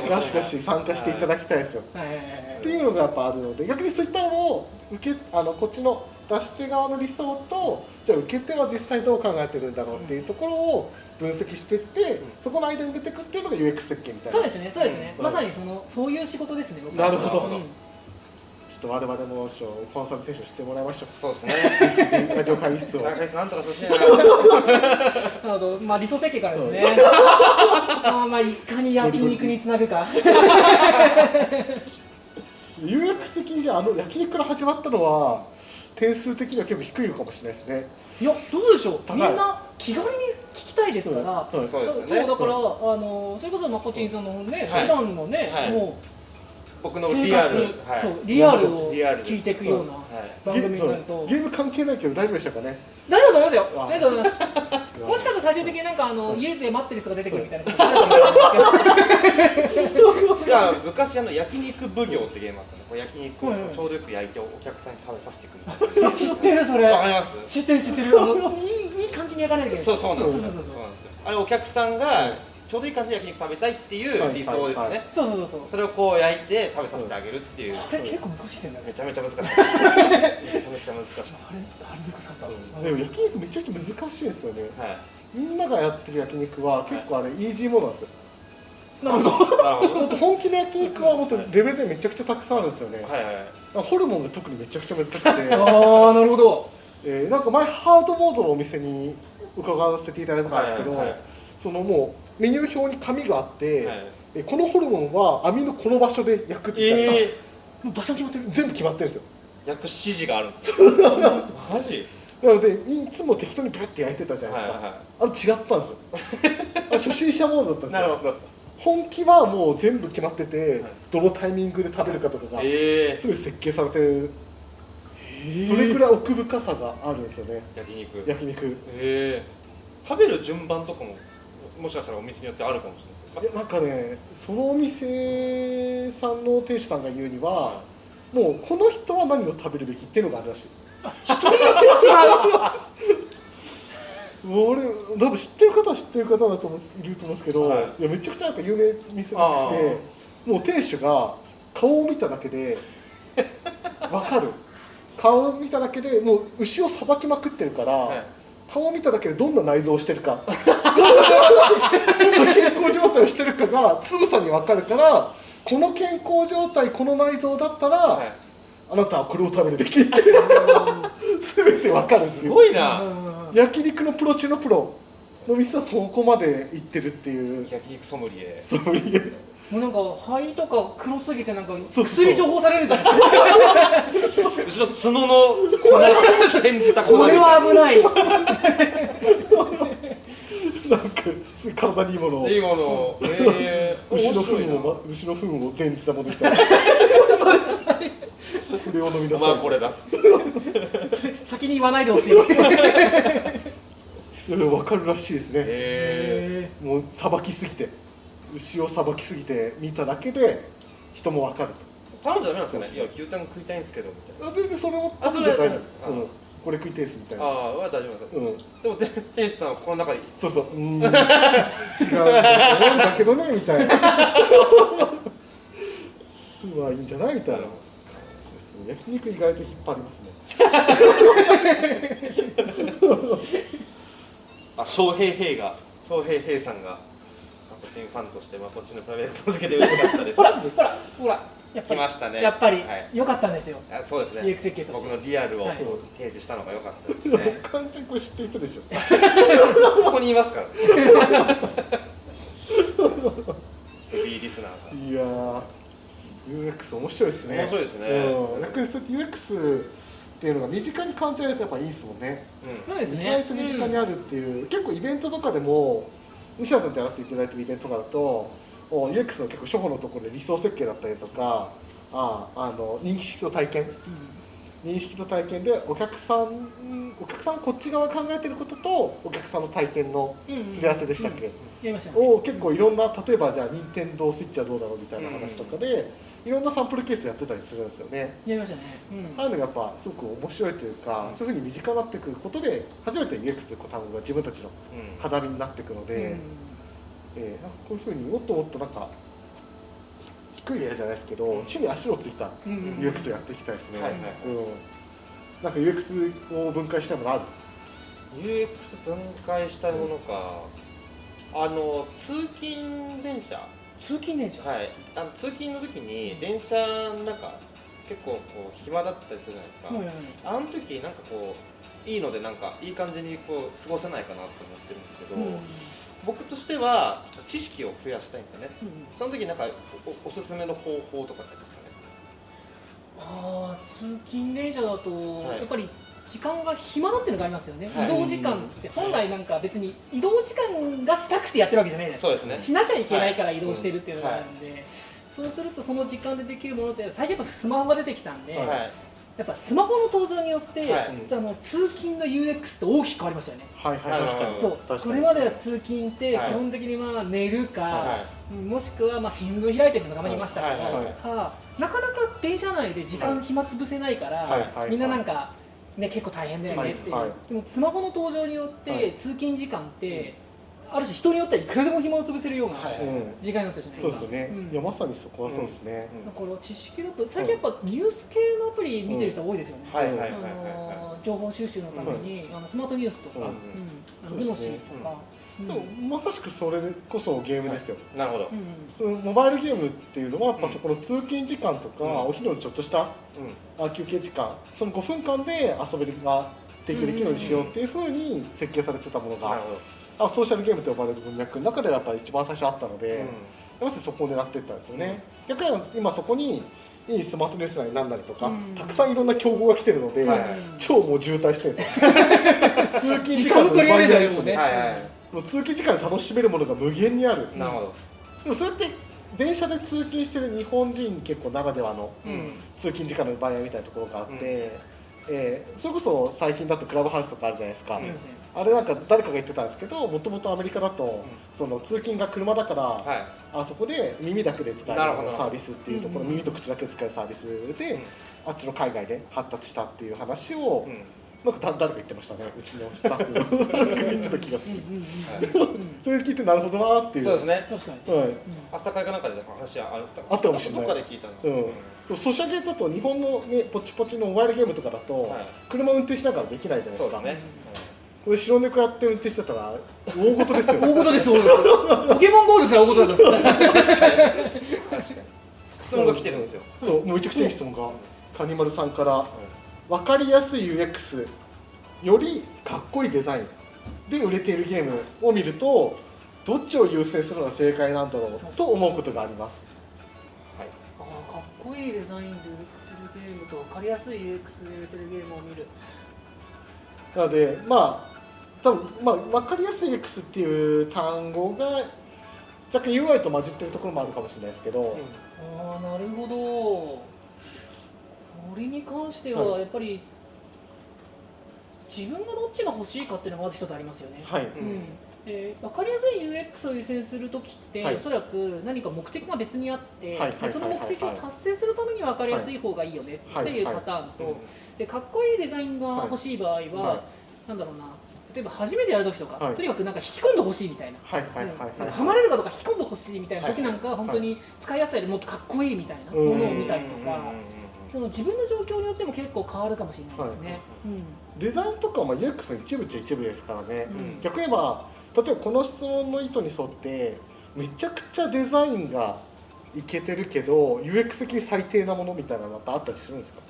ガシガシ参加していただきたいです。よ、はいっていうのがやっぱあるので逆にそういったのを受けあのこっちの出し手側の理想とじゃあ受け手は実際どう考えてるんだろうっていうところを分析していって、そこの間に埋めていくっていうのが UX 設計みたいな。そうですねそうですね、うん。まさにそのそういう仕事ですねなるほど。うん。ちょっと我々もちょコンサルテーションしてもらいましょそうですね。うラジオ会議室を。なんかなんとかしてほしいな。なるほどまあ理想設計からですね。まあまあいかに焼肉につなぐか UX 的にじゃああの焼肉から始まったのは点数的には結構低いのかもしれないですね。いやどうでしょう？みんな気軽に聞きたいですから、はい。そうですよね。そうだから、あのそれこそまこちんさんのね、はい。普段のね、はい。も僕のリア活、ル、はい。そうリアルをリアルです。聞いていくようなはい。番組になると、ゲーム関係ないけど大丈夫でしたかね？大丈夫だと思いますよ。あ。大丈夫だと思います。もしかしたら最終的になんかあの家で待ってる人が出てくるみたいなことあるかもしれないです。け どいや昔あの焼肉奉行ってゲームあったの。こう焼肉をちょうどよく焼いてお客さんに食べさせていくみたいな。知ってるそれ。わかります？知ってる知ってる。あのいいいい感じに焼かないといけない。そうそうなんですよ。そうそうそうそうなんですよ。あれお客さんがちょうどいい感じで焼肉食べたいっていう理想ですはいはいね。そうそうそうそうそれをこう焼いて食べさせてあげるっていう。あれ？結構難しいですよね めちゃめちゃ難しかった。めちゃめちゃ難しかっあれ？あれ難しかった、でも焼肉めちゃくちゃ難しいですよねた。はい。みんながやってる焼肉は結構あれイージーものなんですよなるほどなるほど。もっと本気の焼肉はもっとレベルでめちゃくちゃたくさんあるんですよね、はいはいはい。ホルモンが特にめちゃくちゃ難しくて、ああなるほどえーなんか前ハードモードのお店に伺わせていただいたんですけど、はいはいはいそのもうメニュー表に紙があって、はい。えーこのホルモンは網のこの場所で焼くって言ったら、ええもう場所決まってる全部決まってるんですよ。焼く指示があるんですよ。マジ？なのでいつも適当にブッて焼いてたじゃないですか、はあれ違ったんですよ。あれ初心者モードだったんいですよ。ど。本気はもう全部決まってて、はい。どのタイミングで食べるかとかがええすぐ設計されてる、それくらい奥深さがあるんですよね。焼肉。焼肉。いええ食べる順番とかももしかしたらお店によってあるかもしれないですやなんかねそのお店さんの店主さんが言うには、もうこの人は何を食べるべきっていうのがあるらしい。もう俺多分知ってる方は知ってる方だと思ういると思うんですけど、はい。い、やめちゃくちゃなんか有名店らしくてもう店主が顔を見ただけでわかる。顔を見ただけでもう牛をさばきまくってるから、はい顔を見ただけでどんな内臓をしてるか。どんな健康状態をしてるかがつぶさに分かるからこの健康状態この内臓だったら、はい。あなたはこれを食べるべきって全て分かるすごいな。焼肉のプロ中のプロの店はそこまで行ってるっていう。焼肉ソムリエ。ソムリエもうなんか肺とか黒すぎてなんか薬処方されるじゃないですか。後ろ角の粉煎じた粉これは危ない。体にいいものを。いいものを。えー、牛の糞を、ま、牛の糞を全自たものにした。これを飲みなさい、まあこれ出す。先に言わないでほしい。いや分かるらしいですね。えもうさばきすぎて牛をさばきすぎて見ただけで人も分かるー、頼んじゃダメなんですかね？いや牛タン食いたいんですけどみたいとあ全然それもあ食べちゃ大丈夫ですこれ食いてえっすみたいな。なああは大丈夫です。うん。でもて店主さんはこの中に。そうそう。うーん。違う。んだと思うんだけどねみたいな。うわいいんじゃない？みたいな。感じですね。焼肉意外と引っ張りますね。あ翔平平が翔平平さんがマコチンファンとしてマコチンのプライベートを付けて嬉しかったです。ほらほらほら。やっぱり来ましたね。やっぱりはい。良かったんですよ。あそうですね。UX 設計として。僕のリアルをはい。提示したのが良かったですね。完全にこれ知ってる人でしょ。そこにいますからヘビーリスナーが。いやー UX 面白いですね。面白いですね。うん、逆にそうやって UX っていうのが身近に感じられるとやっぱいいですもんね。うん。そうですね。意外と身近にあるっていう、結構イベントとかでも西田さんとやらせていただいてるイベントとかだとお UX の結構初歩のところで理想設計だったりとかああの認識と体験。認識と体験でお客さんお客さんこっち側考えてることとお客さんの体験のすり合わせでしたっけ、を結構いろんな例えばじゃあ任天堂スイッチはどうだろうみたいな話とかで、いろんなサンプルケースやってたりするんですよね。やりましたね。うん。ああいうのがやっぱすごく面白いというか、そういうふうに身近になってくることで初めて UX という単語が自分たちのうん。肌身になっていくので、うん。えーなんかこういうふうにもっともっとなんか低い絵じゃないですけど、地に足をついたうんうん UX をやっていきたいですね。なんか UX を分解したいものある？UX 分解したいものか。あの通勤電車通勤電車？はい。あの通勤の時に電車の中結構こう暇だったりするじゃないですか、あの時なんかこういいのでなんかいい感じにこう過ごせないかなと思ってるんですけど、うん僕としては知識を増やしたいんですよね。うんその時なんかおおすすめの方法とかってありますかね？ああ通勤電車だと、い。やっぱり時間が暇だっていうのがありますよね、はい。移動時間って本来なんか別に移動時間がしたくてやってるわけじゃないです。そうですね。しなきゃいけないから移動してるっていうのがあるんで、そうするとその時間でできるものって最近やっぱスマホが出てきたんで、はい。やっぱスマホの登場によって、はい。あの通勤の UX って大きく変わりましたよね。はいはい。確かに。そう。確かに。これまでは通勤って基はい。本的にまあ寝るか、はもしくはまあ新聞開いてる人もたまにいましたけど、はいはい。はいあなかなか電車内で時間暇つぶせないから、はいはい。みんななんか、ね、結構大変だよね。っていう、はい。はいでもスマホの登場によって、はい。通勤時間って、ある種人によってはいくらでも暇を潰せるような時間になったじゃないですか。そうですよね、うん。いやまさにそこはそうですね、だから知識だと最近やっぱニュース系のアプリ見てる人多いですよね。あはいはい情報収集のために、あのスマートニュースとか、うん。うん。グノシーとか、うんでもまさしくそれこそゲームですよ、なるほど、うんそのモバイルゲームっていうのはやっぱそこの通勤時間とか、うん。お昼のちょっとしたあ休憩時間その5分間で遊べるが提供できるようにしようっていうふうに設計されてたものが、あソーシャルゲームと呼ばれる文脈の中ではやっぱり一番最初あったので、うまさにそこを狙っていったんですよね、逆に今そこにいいスマートニュースなりなんなりとか、うん。たくさんいろんな競合が来てるので、はい超もう渋滞してるんですよ。通勤時時間の奪いい合いですね。はいはいもう通勤時間で楽しめるものが無限にある、なるほど、でもそれって電車で通勤してる日本人結構ならではのうん。通勤時間の奪い合いみたいなところがあって、えーそれこそ最近だとクラブハウスとかあるじゃないですか、うん。あれなんか誰かが言ってたんですけどもともとアメリカだと、その通勤が車だから、はい。あそこで耳だけで使えるサービスっていうところ、うん。耳と口だけで使えるサービスで、うん。あっちの海外で発達したっていう話を、うんなんか誰誰か言ってましたねうちのスタッフが。言ってた気がする、それ聞いてなるほどなっていう。そうですね。確かに。はい。朝会かなんかで話はあった。あったかもしれない。どっかで聞いたの、うん。そうソシャゲだと日本の、ね、ポチポチのモバイルゲームとかだと、はい。車運転しながらできないじゃないですか。そうですね、これ白猫やって運転してたら大事ですよ大事です、大事です。ポケモン GO ですら大事だったんです。確かに質問が来てるんですよ、そうもう一応来てる質問がカニマルさんから分かりやすい UX よりかっこいいデザインで売れているゲームを見るとどっちを優先するのが正解なんだろうと思うことがあります。はい。あーかっこいいデザインで売れてるゲームと分かりやすい UX で売れてるゲームを見る。なのでまあ多分まあ分かりやすい UX っていう単語が若干 UI と混じってるところもあるかもしれないですけど、ああなるほどこれに関してはやっぱり自分がどっちが欲しいかっていうのがまず一つありますよね、はい、うん。えー、分かりやすい UX を優先するときって、はい。おそらく何か目的が別にあって、はい。はい。でその目的を達成するために分かりやすい方がいいよねはい。ってい。うパターンと、でかっこいいデザインが欲しい場合は、はい。なんだろうな例えば初めてやるときとか、はい。とにかくなんか引き込んでほしいみたいな。はい。はい。はい。うんなんかはいハマれるかとか引き込んでほしいみたいな時なんかはい。本当に使いやすさよりもっとかっこいいみたいなものを見たりとかその自分の状況によっても結構変わるかもしれないですね。デザインとかはまあ UX の一部っちゃ一部ですからね、うん。逆に言えば例えばこの質問の意図に沿ってめちゃくちゃデザインがいけてるけど UX 的に最低なものみたいなのってあったりするんですか？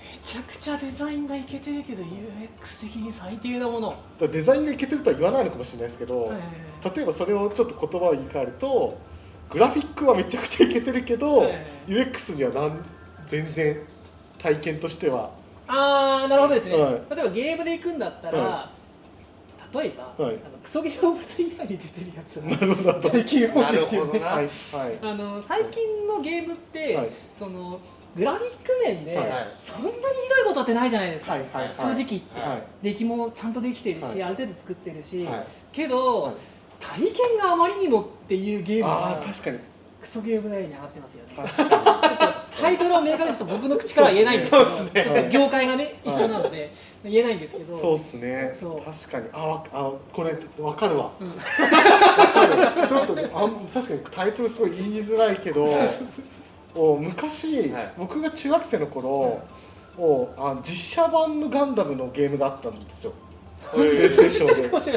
めちゃくちゃデザインがいけてるけど UX 的に最低なもの。デザインがいけてるとは言わないのかもしれないですけど、例えばそれをちょっと言葉を言い換えるとグラフィックはめちゃくちゃいけてるけど、はい UX にはなん全然体験としては。ああなるほどですね、はい。例えばゲームで行くんだったら、は例えば、はい。あのクソゲーオブザイヤーに出てるやつ。なるほど。最近多いですよね。はい。はい。あの最近のゲームって、はい。そのグラフィック面で、はい。そんなにひどいことってないじゃないですか、はい。はい。はい。正直言って、はい。出来もちゃんとできてるし、はい。ある程度作ってるし、はい。けど、はい。体験があまりにもっていうゲームあがあ確かにクソゲーム内に上がってますよね。ちょっとタイトルを明確にして僕の口からは言えないんですけどそうちょっと業界がね、はい一緒なので言えないんですけどにそうっすね。そう。確かに。あわあこれわかるわ、うん。わかる。ちょっとねあん確かにタイトルすごい言いづらいけどお昔、はい。僕が中学生の頃、おあ実写版のガンダムのゲームがあったんですよ。プレイステー。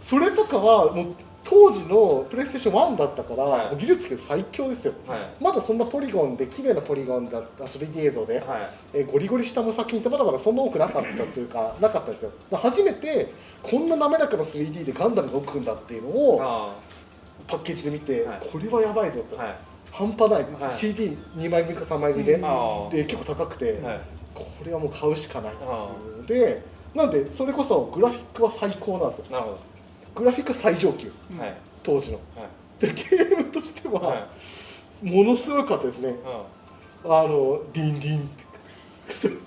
それとかはもう当時のプレイステーション1だったから、はい。技術系最強ですよ。ー、はい。まだそんなポリゴンで綺麗なポリゴンだった 3D 映像で、はい。えーゴリゴリした作品ってまだまだそんな多くなかったというかなかったんですよ。初めてこんな滑らかな 3D でガンダムが動くんだっていうのをあパッケージで見て、はい。これはやばいぞと、半端ない、はい。CD2 枚分か3枚分で,、で結構高くて、はい。これはもう買うしかないでなんでそれこそグラフィックは最高なんですよ。ーなるほグラフィックは最上級。はい。当時の。はい。でゲームとしては、はい。ものすごかったですね。あのディンディンって。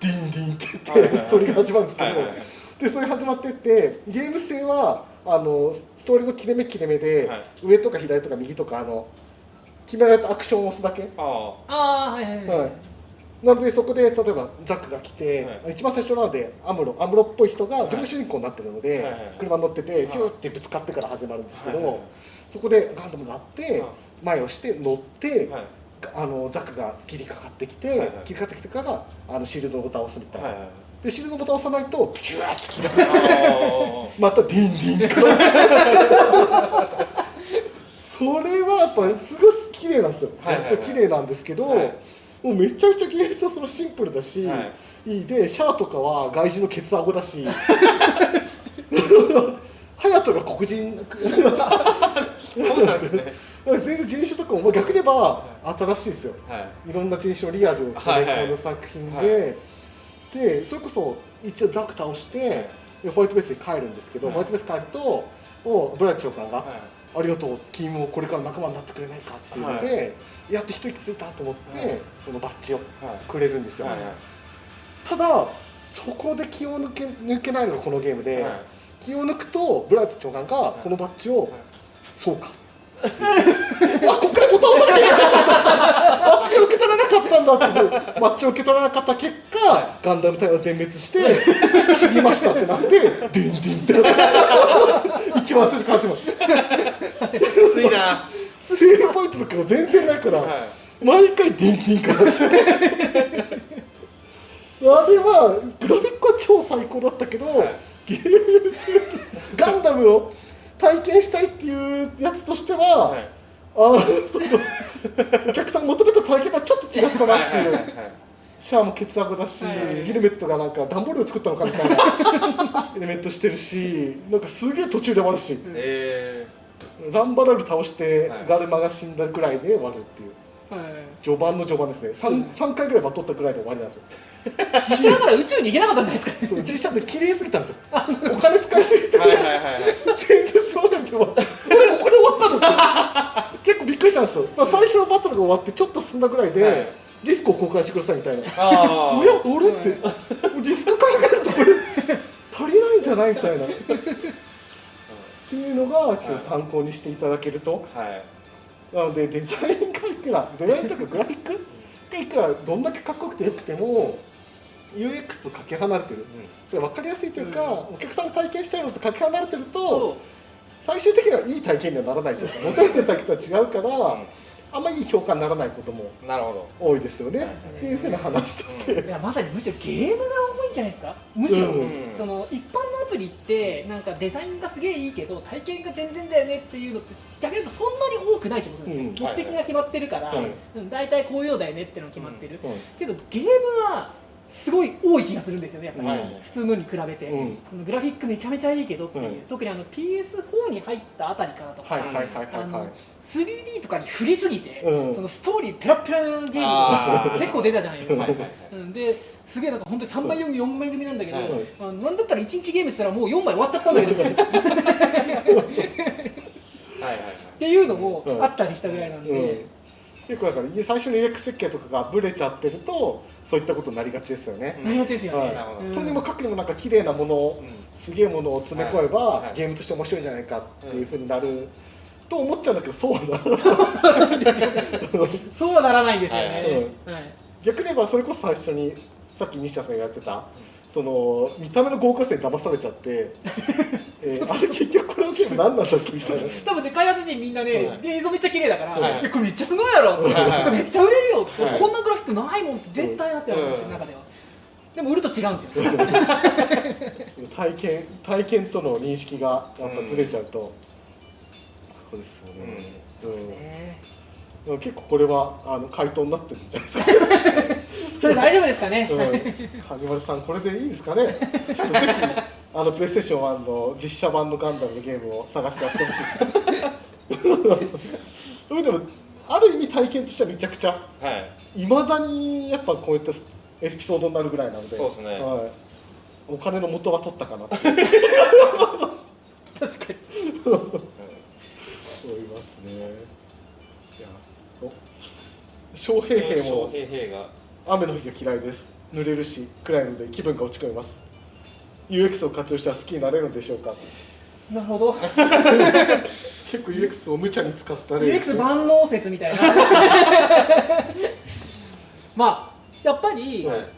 ディンディンって言ってストーリーが始まるんですけど、はいはいはい。でそれ始まってってゲーム性はあのストーリーの切れ目切れ目で、はい。上とか左とか右とかあの決められたアクションを押すだけ、あああはいはいはい、はいなのでそこで例えばザックが来て、は一番最初なのでアムロアムロっぽい人が自分が主人公になってるので、はいはい車に乗っててい。ピューってぶつかってから始まるんですけど、はいはいそこでガンダムがあって、はい。前をして乗って、はい。あのザクが切りかかってきて、切りかかってきてからあのシールドのボタンを押すみたいな、でシールドのボタンを押さないとピューって切られてあまたディンディン それはやっぱすごい綺麗なんですよ、はいはいはい。綺麗なんですけど、はいもうめちゃくちゃゲームはそのシンプルだし、、はい。いでシャアとかは外人のケツアゴだし。ハヤトが黒人。そうなんですね全然人種とかもまあ逆に言えば新しいですよ。はい。いろんな人種のリアルを詰め込む作品で、でそれこそ一応ザク倒して、でホワイトベースに帰るんですけど、はい。ホワイトベース帰るともうブライト長官が、はいありがとう君もこれから仲間になってくれないかっていうので、やっと一息ついたと思って、はいそのバッジをはい。くれるんですよ、はいただそこで気を抜け抜けないのがこのゲームで、はい。気を抜くとブライト長官がこのバッジを、はい。そうかあここからボタン押さなきゃいけなかったバッジを受け取らなかったんだっていッジを受け取らなかった結果、ガンダム隊は全滅して死にましたってなってディンディンって 一番最初から始まるきついなセーブポイントとかが全然ないから、はい。毎回ディンディンか あれはグラフィックは超最高だったけど、はい。ゲーム性としてガンダムを体験したいっていうやつとしては、はい。あのそのお客さんが求めた体験とはちょっと違ったなっていう、シャアもケツアゴだし、はい。はいはいヘルメットがなんか段ボールで作ったのかみたいな。ヘルメットしてるしなんかすげえ途中で終わるし、えランバラル倒してはい。ガルマが死んだぐらいで終わるっていう、序盤の序盤ですね。3, 3回ぐらいバトったぐらいで終わりなんですよ。実写だから宇宙に行けなかったんじゃないですか？そう実写で綺麗すぎたんですよ。お金使いすぎて。はいはいはいはい。全然そうなんで終わった俺ここで終わったのって結構びっくりしたんですよ。だから最初のバトルが終わってちょっと進んだぐらいで、はい。ディスクを交換してくださいみたいな。あおや俺ってディスク考えるとこれ足りないんじゃないみたいなっていうのがちょっと参考にしていただけると。あはい。なのでデザインがいくらデザインとかグラフィックがいくらどんだけかっこよくてよくても UX とかけ離れてる。それ分かりやすいというか、お客さんが体験したいのとかけ離れてるとそ最終的にはいい体験にはならないと。いうか求めてる体験とは違うから、あんまりいい評価にならないこともなるほど。多いですよね、はいっていうふうな話として、ういやまさにむしろゲームが重いんじゃないですか？むしろ、うんその一般のアプリってなんかデザインがすげえいいけど体験が全然だよねっていうのって逆に言うとそんなに多くない気もするんですよ、うん。目的が決まってるから、はいうん。大体こういうのだよねっていうのが決まってる、うん。けどゲームはすごい多い気がするんですよねやっぱり、はい。普通のに比べて、うん。そのグラフィックめちゃめちゃいいけどっていう、うん。特にあの PS4 に入ったあたりからとか、はいはいはいあのはいはい 3D とかに振りすぎて、うん。そのストーリーペラペラなゲームが結構出たじゃないですか、ですげえなんか本当に3枚読み4枚組なんだけど、はい。あのなんだったら1日ゲームしたらもう4枚終わっちゃったんだけどっていうのもうんあったりしたぐらいなんで、うん結構だから最初に UX 設計とかがブレちゃってるとそういったことになりがちですよね、なりがちですよね、とにもかくにもなんか綺麗なものを、うん。すげえものを詰め込めば、はい。はい。ゲームとして面白いんじゃないかっていうふうになる、と思っちゃうんだけどそうはならない。そうはならないんですよね、はい。逆に言えばそれこそ最初にさっき西田さんがやってたその見た目の豪華さに騙されちゃって、えーあれ結局これのゲーム何なんだっけみたいな多分ね開発陣みんなね、はい。映像めっちゃ綺麗だから、はい。これめっちゃすごいやろ、はい。これめっちゃ売れるよ、はい。こんなグラフィックないもんって絶対あってなるんですよ、うん。中では。でも売ると違うんですよ、体験体験との認識がやっぱずれちゃうと、そうですよね、そうですねでも結構これはあの回答になってるんじゃないですか。それ大丈夫ですかね、うん、カニバルさん、これでいいですかね、ちょっとぜひ、あのプレイステーション1の実写版のガンダムのゲームを探してやってほしいで もでも、ある意味、体験としてはめちゃくちゃ、はいいまだにやっぱこういったエピソードになるぐらいなので、そうですね。はい、お金の元は取ったかなと確かに。思いますね。翔平兵も翔平兵が雨の日が嫌いです。濡れるし暗いので気分が落ち込みます。UX を活用したら好きになれるのでしょうか。なるほど。結構 UX を無茶に使った例 UX 万能説みたいな。まあやっぱり、はい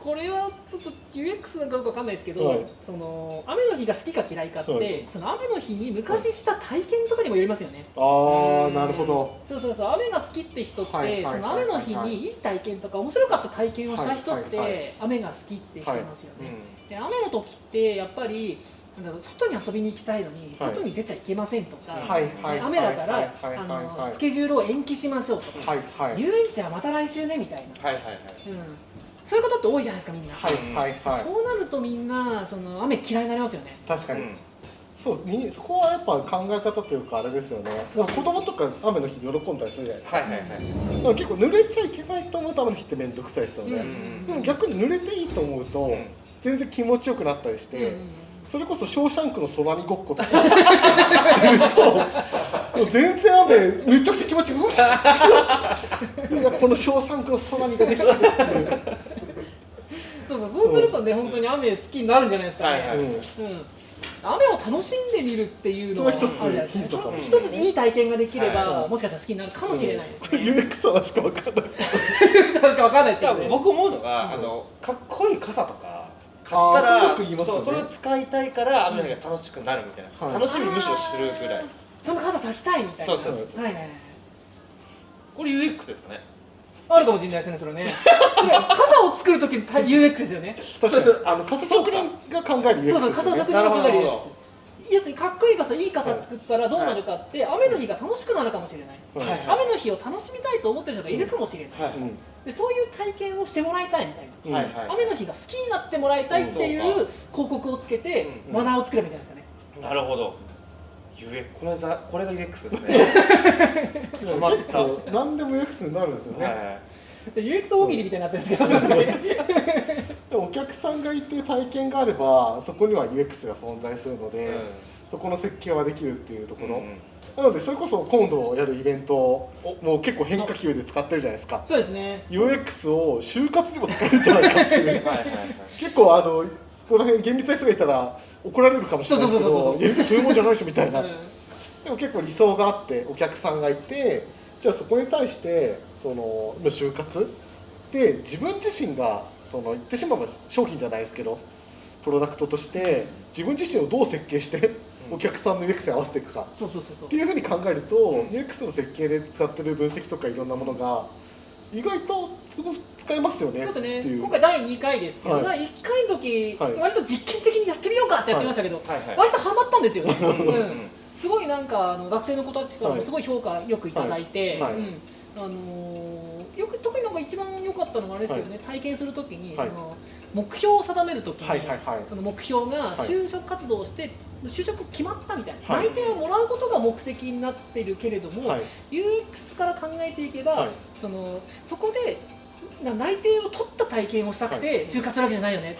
これはちょっと UX なんかどうかわかんないですけど、はい。その雨の日が好きか嫌いかって、はい。その雨の日に昔した体験とかにもよりますよね、ああなるほど。そうそうそう雨が好きって人って、はいはいはいその雨の日にいい体験とか面白かった体験をした人って、雨が好きって人いますよね、うん。で雨の時ってやっぱりなんだろう外に遊びに行きたいのにはい。外に出ちゃいけませんとか、はいはいで雨だからあのスケジュールを延期しましょうとか、はいはい。遊園地はまた来週ねみたいな、はいはいはい。うん、そういうことって多いじゃないですかみんな、はいはいはい。そうなるとみんなその雨嫌いになりますよね。確かに、うん。そうにそこはやっぱ考え方というかあれですよね。子供とか雨の日で喜んだりするじゃないですか、はいはいはい。でも結構濡れちゃいけないと思うと雨の日って面倒くさいですよね、うんでも逆に濡れていいと思うと、ん。全然気持ちよくなったりして、それこそ「ショーシャンクの空にごっことか。するともう全然雨めちゃくちゃ気持ちいいうわいやこの「ショーシャンクの空に」ができたっていう、そうそうそうするとね、本当に雨好きになるんじゃないですかね、はいはい。うん。うん、雨を楽しんでみるっていうのは一つ一ついい体験ができれば、はいもしかしたら好きになるかもしれないですね、UX 話しか分かんないですけど確かわかんないですけど。ね僕思うのが、あのかっこいい傘とか買ったらそれよく言いそうそれを使いたいから雨の日が楽しくなるみたいな、はい。楽しみにむしろするぐらい。その傘さしたいみたいな。そうそうそうそう。はいはいはい。これ UX ですかねあるかもしれないですねそれね。それ傘を作るときの UX ですよね。確かにあの傘職人が考える UX ですよね。そうそう傘作りなるほどの係でなるほど。す要するにかっこいい傘いい傘作ったらどうなるかって、雨の日が楽しくなるかもしれない、はい。はい。雨の日を楽しみたいと思ってる人がいるかもしれない、はいうん。でそういう体験をしてもらいたいみたいな、うん。はいはい。雨の日が好きになってもらいたいっていう広告をつけて、うん。マナーを作ればいいんじゃないですかね、なるほど UX これざこれが UX ですね。まあ、何でも UX になるんですよね、はいで UX 大喜利みたいになってるんですけど。お客さんがいて体験があればそこには UX が存在するので、そこの設計はできるっていうところ、うんなのでそれこそ今度やるイベントもう結構変化球で使ってるじゃないですか。そうですね。UX を就活にも使えるんじゃないかっていう。はいはいはい。結構あのこの辺厳密な人がいたら怒られるかもしれないけどそういうもんじゃないでしょみたいな、うん。でも結構理想があってお客さんがいてじゃあそこに対してその今就活で自分自身がその言ってしまえば商品じゃないですけどプロダクトとして自分自身をどう設計してお客さんの UX に合わせていくか。っていうふうに考えると、ん。UX の設計で使ってる分析とかいろんなものが意外とすごく使えますよねそうですね今回第2回ですけど、はい。第1回の時、はい。割と実験的にやってみようかってやってましたけど、はいはい。割とハマったんですよね、うんすごいなんかあの学生の子たちからはいもすごい評価よくいただいて、あのーよく特になんか一番良かったのがあれですよね、体験するときに、はい。その目標を定めるときに、はいはいはい。その目標がはい。就職活動をして、就職決まったみたいな、はい。内定をもらうことが目的になってるけれども、はい。UX から考えていけば、はい。そのそこでな内定を取った体験をしたくて就活するわけじゃないよね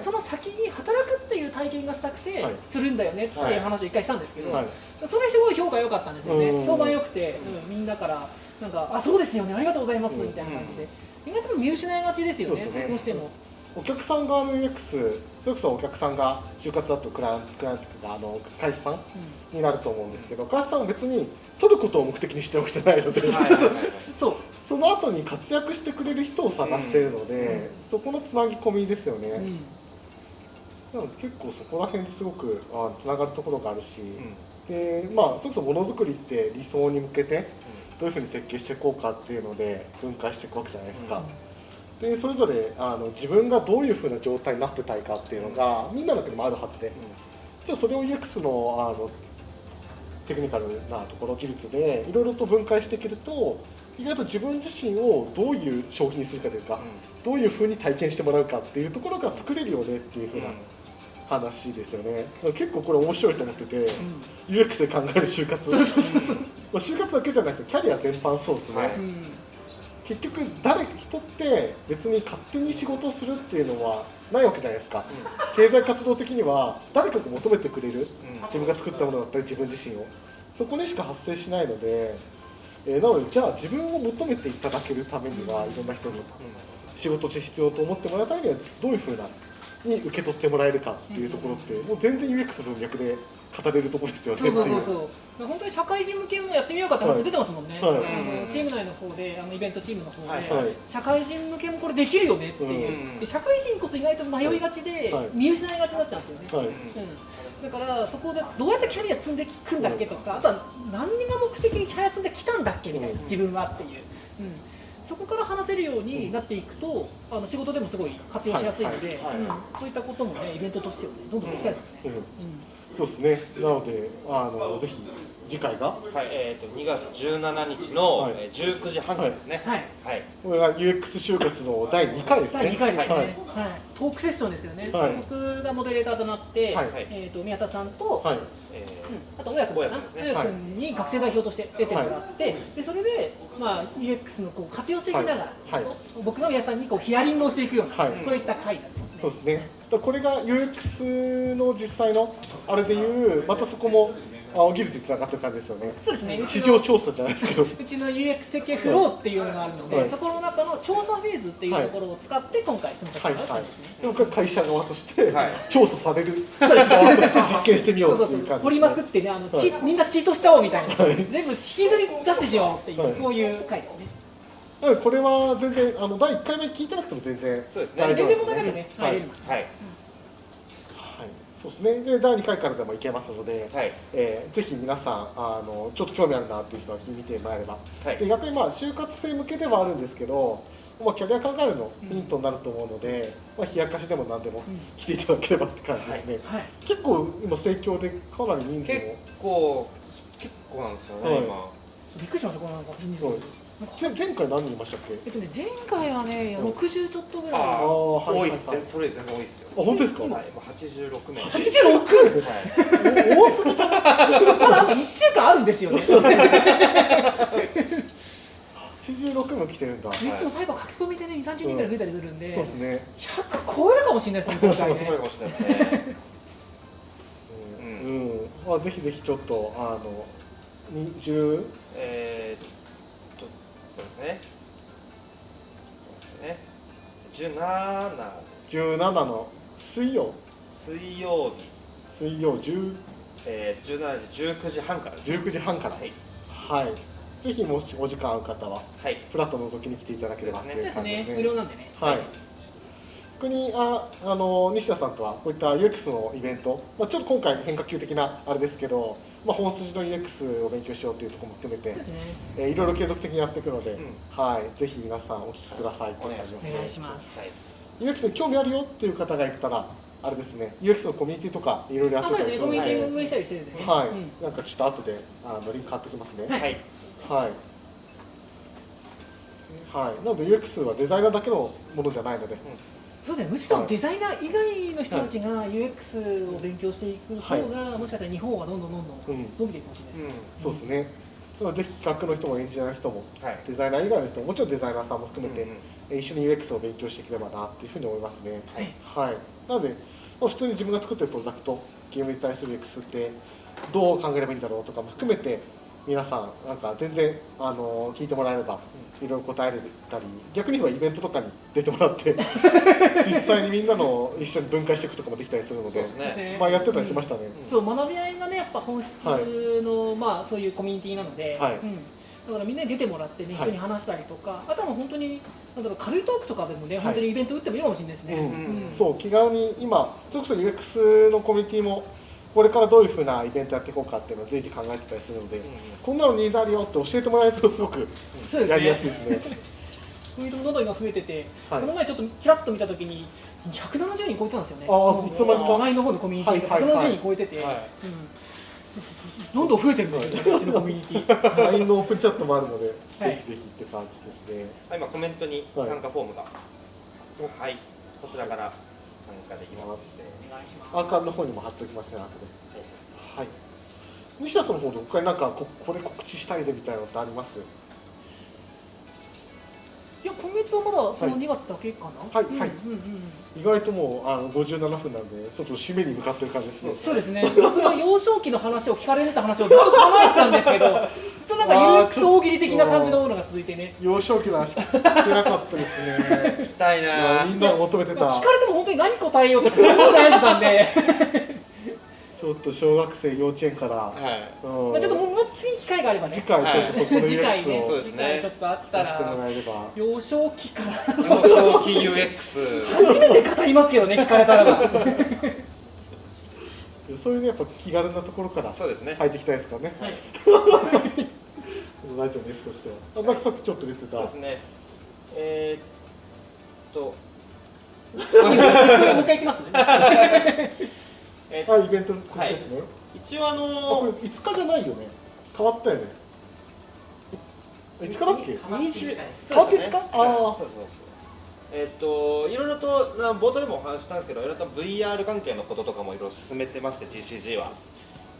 その先に働くっていう体験がしたくてはい。するんだよねっていう話を一回したんですけど、はい。それすごい評価良かったんですよね。うん。評判良くて、うんみんなからなんかあそうですよねありがとうございますみたいな感じで、意外と見失いがちですよねね。どうしても。お客さん側の UX それこそお客さんが就活だとクライアントクライアントとかあの会社さんになると思うんですけど会社さんは別に取ることを目的にしてるわけじゃないので。そうその後に活躍してくれる人を探しているので、そこのつなぎ込みですよね、うん。なので結構そこら辺ですごくあつながるところがあるし、うん。でまあそれこそものづくりって理想に向けてどういうふうに設計していこうかっていうので分解していくわけじゃないですか、でそれぞれあの自分がどういうふうな状態になってたいかっていうのがみんなの中にもあるはずで、じゃあそれを UX のあのテクニカルなところ技術でいろいろと分解していけると意外と自分自身をどういう商品にするかというか、どういうふうに体験してもらうかっていうところが作れるよねっていうふうな話ですよね。結構これ面白いと思ってて、UX で考える就活。そうそうそうそう。まあ就活だけじゃないですキャリア全般そうですね、はい。うん結局誰人って別に勝手に仕事をするっていうのはないわけじゃないですか、経済活動的には誰かが求めてくれる、自分が作ったものだったり自分自身を。そこにしか発生しないので、えーなのでじゃあ自分を求めていただけるためにはいろんな人に仕事として必要と思ってもらうためにはどういうふうなに受け取ってもらえるかっていうところってもう全然 UX の文脈で語れるところですよねそうそうそう本当に社会人向けのやってみようかって話出てますもんね、はい。あのチーム内の方であのイベントチームの方で、はい。はい。社会人向けもこれできるよねっていう、うん。で社会人こそ意外と迷いがちで、はい。見失いがちになっちゃうんですよね、はい。うん、だからそこでどうやってキャリア積んでいくんだっけとかあとは何が目的にキャリア積んできたんだっけみたいな、うん。自分はっていう、うん、そこから話せるようになっていくとあの仕事でもすごい活用しやすいので、そういったこともねイベントとしてはねどんどんしたいです。ね、そうですね。なのであのぜひ次回が？はい、えっ、と2月17日の、はい。えー19時半からですね。はい。はい。これが UX 就活の第2回ですね。第2回ですね、ははい。いトークセッションですよね、はい。僕がモデレーターとなって、はい。えー、と宮田さんと、はい。えうん。あと親君かな？親君ですね。親君に学生代表として出てもらって、でそれで、まあ、UX のこう活用していきながら、はい。僕が皆さんにこうヒアリングをしていくような、はい。そういった回になってますね。そうですね。これが UX の実際のあれでいうまたそこもあ技術につながってる感じですよね。そうですね。市の場調査じゃないですけど。うちの UX 設計フローっていうのがあるので、はい。そこの中の調査フェーズっていうところを使って今回進めたはいはい。感じですね。でもこれ会社側としてはい。調査される。そうです。側として実験してみよそううそうそうっていう。感じ掘りまくってねあの、チみんなチートしちゃおうみたいな、全部引きずり出してしまおうっていう、はい。そういう回ですね。これは全然あの第1回目聞いてなくても全然そうですね。大丈夫全然問題なくね、はい。入れます。はい。はい、そうです。ねで第2回からでもいけますので、はい。えーぜひ皆さんあのちょっと興味あるなっていう人は見てもらえれば、はい。で逆にまあ就活生向けではあるんですけど、まあ、キャリア考えるのヒントになると思うので、まあ、冷やかしでも何でも来ていただければって感じですね、はい。結構今盛況でかなり人数結も構結構なんですよね、はい。今。びっくりしましたこのなんか人数前前回何人いましたっけ？えっとね前回はねうん。60ちょっとぐらい。ああーはい多いっす、それ全然多いっすよ。あ本当ですか？はい、もう86名。86はい。お多すぎじゃんまだあと1週間あるんですよね。86も来てるんだ。いつも最後書き込みでね2 3 0人ぐらい増えたりするんで、そうですね。100超えるかもしれないですね今回ね。これかもしれないですね。ううん。ん、まあぜひぜひちょっとあの20えーそうですね。そうですね。17 17の水曜。水曜日、水曜10えー、17時19時半からです。19時半から。はい。はい。ぜひもしお時間ある方ははい。フラット覗きに来ていただければっていうそうですね。感じですね。無料なんでね。はい。逆にああの西田さんとはこういった UX のイベント、まあ、ちょっと今回変化球的なあれですけど、まあ、本筋の UX を勉強しようというところも含めてねえーいろいろ継続的にやっていくので、うん。はい、ぜひ皆さんお聞きください。お願いしお願いします、はい。UX に興味あるよっていう方がいたらあれですね UX のコミュニティとかいろいろやってあそうですねコミュニティ運営したりしてるんでね。はい、うんなんかちょっと後であのリンク貼っておきますね。はい。はい。はい、はい、なので UX はデザイナーだけのものじゃないので、そうですね。むしろデザイナー以外の人たちが UX を勉強していく方が、もしかしたら日本はどんどんどんどんうん、伸びていくかもしれないです、うん。そうですね。なのでぜひ企画の人もエンジニアの人もはい。デザイナー以外の人ももちろんデザイナーさんも含めて、うんうん。えー一緒に UX を勉強していければなっていうふうに思いますね。はい。はい、なので、まあ、普通に自分が作ってるプロダクトゲームに対する UX ってどう考えればいいんだろうとかも含めて皆さんなんか全然あの聞いてもらえればいろいろ答えれたり逆に言えばイベントとかに出てもらって 実際にみんなの一緒に分解していくとかもできたりするのでね。まあ、やってたりしましたね、そう学び合いがねやっぱ本質の、まあそういうコミュニティなので、はい。うん、だからみんなに出てもらってね一緒に話したりとか、あとはもう本当になんだろう軽いトークとかでもね、はい。本当にイベント打ってもいいかもしれないですね。うん。うん。そう気軽に今それこそ UX のコミュニティもこれからどういうふうなイベントやっていこうかっていうのを随時考えてたりするので、こんなのニーズあるよって教えてもらえるとすごくやりやすいですね。コミュニティもどんどん今増えてて、はい。この前ちょっとちらっと見たときに170人超えてたんですよね。あーいつの間にか前の方のコミュニティが。はいはいはい。170人超えてて、どんどん増えてるんですよね、うちのコミュニティ。LINE のオープンチャットもあるので、はい。ぜひぜひって感じですね。今コメントに参加フォームが。はい、こちらから参加できます。お願いします。アーカイブの方にも貼っておきますね、後で。はい。西田さんの方で他になんかここれ告知したいぜみたいなのってあります？いや今月はまだその2月だけかな。はいはいうんうんうん意外ともうあの57分なんで、ちょっと締めに向かってる感じですね。そうですね。僕の幼少期の話を聞かれるって話をずっと考えてたんですけど、となんかゆるくそ大喜利的な感じのものが続いてね。幼少期の話聞けなかったですね。行きたいなみんなが求めてた聞かれても本当に何答えようってすごい悩んでたんで、ちょっと小学生幼稚園から、はいうんまあちょっともう次機会があればね。次回ちょっとそこの次回 UX ね、をそうですね次回ちょっとあったら、らえれば。幼少期から幼少期 UX 初めて語りますけどね、聞かれたらば。そういうねやっぱ気軽なところから入っていきたいですからね。はい。ラジオのエピとしては。あなんかさっきちょっと出てた。そうですねえー、っともう一回いきます えーあイベントの告知ですね。一応あのれ5日じゃないよね。変わったよね。5日だっけ？20変わって5日？そうですねああそうそうそうえっといろいろとな冒頭でもお話ししたんですけどいろいろと VR 関係のこととかもいろいろ進めてまして GCG は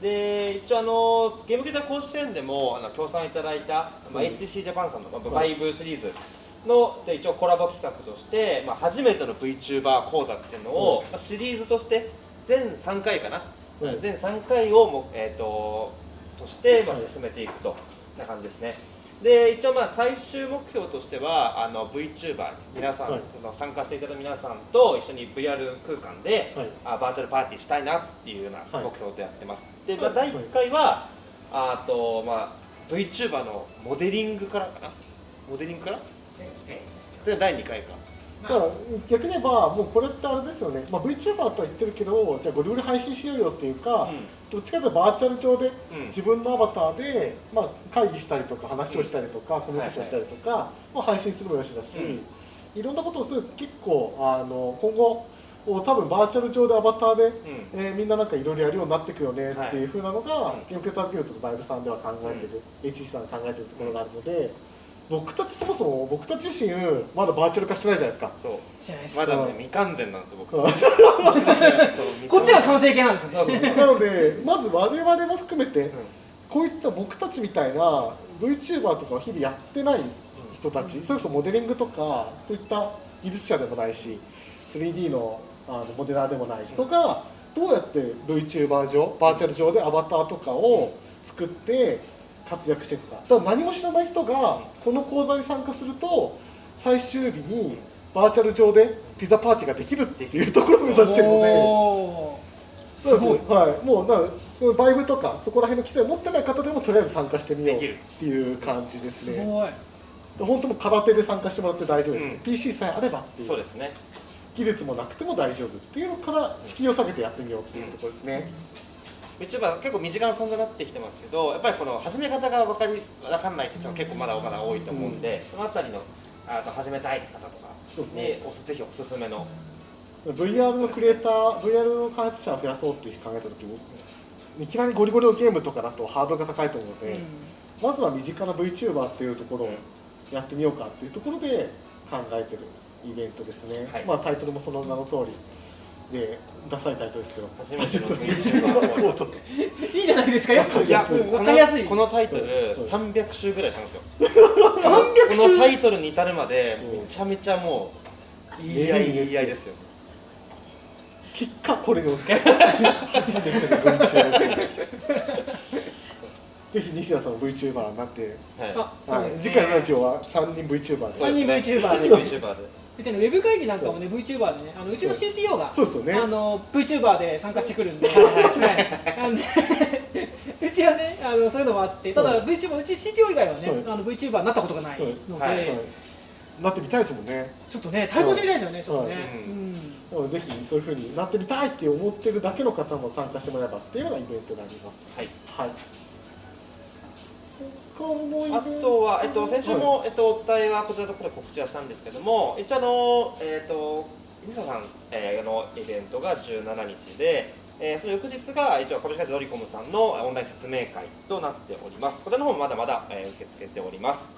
で一応あのゲームギター甲子園でもあの協賛いただいた、まあ、うん。HTC ジャパンさんの、まあ、バはいイブシリーズので一応コラボ企画として、まあ、初めての VTuber 講座っていうのを、まあ、シリーズとして全3回かな、うん。全3回をも、えー、ととして、まあ、はい。進めていくと、な感じですねで一応まあ最終目標としてはあの VTuber に皆さん、はいその参加していただいた皆さんと一緒に VR 空間で、はい。あバーチャルパーティーしたいなっていうようなはい。目標でやってます、で、まあ、はい第1回はあと、まあ、VTuber のモデリングからかな？モデリングから？で第2回かだから逆に言えばもうこれってあれですよね。まあ VTuber とは言ってるけど、じゃあゴリゴリ配信しようよっていうか、どっちかというとバーチャル上でうん。自分のアバターで、まあ、会議したりとか話をしたりとか、コミュニケーションしたりとか、まあ、配信するもよしだし、いろんなことをする結構あの今後多分バーチャル上でアバターで、うん。えーみんななんかいろいろやるようになっていくよねはいっていうふうなのが、うん。ゲームクリエイターズギルドとバイブさんでは考えてる、HC さんが考えてるところがあるので、僕たちそもそも僕たち自身まだバーチャル化してないじゃないですか。そう。まだね未完全なんですよ僕。こっちが完成形なんですよなのでまず我々も含めてこういった僕たちみたいな VTuber とかを日々やってない人たちそれこそモデリングとかそういった技術者でもないし 3D のあのモデラーでもない人がどうやって VTuber 上バーチャル上でアバターとかを作って活躍していくかだから何も知らない人がこの講座に参加すると最終日にバーチャル上でピザパーティーができるっていうところを目指してるので。すごい。はい、もうだからそのバイブとかそこら辺の規制を持ってない方でもとりあえず参加してみようっていう感じですね。すごい。本当もう空手で参加してもらって大丈夫です、うん。PC さえあればっていう。そうですね。技術もなくても大丈夫っていうのから敷居を下げてやってみようっていうところですね、VTuber 結構身近な存在になってきてますけどやっぱりこの始め方が分かり分かんないって人は結構まだまだ多いと思うんで、そのあたりのあと始めたい方とかそうですね。におすぜひおすすめの。VR のクリエイター VR の開発者を増やそうって考えた時にいきなりゴリゴリのゲームとかだとハードルが高いと思うので、まずは身近な VTuber っていうところをやってみようかっていうところで考えてるイベントですね、はい。まあタイトルもその名の通りでダサいタイトルですけど。初めての講 座いいじゃないですかよくいやかりやすい。このこのタイトルうん。300週ぐらいしたんですよ。300このタ週イトルに至るまでうんめちゃめちゃもう言い合い言い合いですよ。結果これを。初めての VTuber ぜひ西田さんも VTuber になって、はい。次回のラジオは3人 VTuber で。三人 VTuber で。3人 VTuber でうちのウェブ会議なんかもね VTuber でねあのうちの CTO がそうですよね。あの VTuber で参加してくるんで、はい、うちはねあのそういうのもあってただはい VTuber うち CTO 以外はね、はいあの VTuber になったことがないので、はいはいなってみたいですもんね。ちょっとね対抗してみたいですよね、ちょっとね、はいうん。なのでぜひそういうふうになってみたいって思ってるだけの方も参加してもらえばっていうのがイベントになります。はい。はいあとは、えっと、先週も、えっと、お伝えはこちらのところで告知はしたんですけども、一応あの、えっと、ミサさん、えーのイベントが17日で、えーその翌日が一応株式会社ドリコムさんのオンライン説明会となっております。こちらの方もまだまだ、えー受け付けております。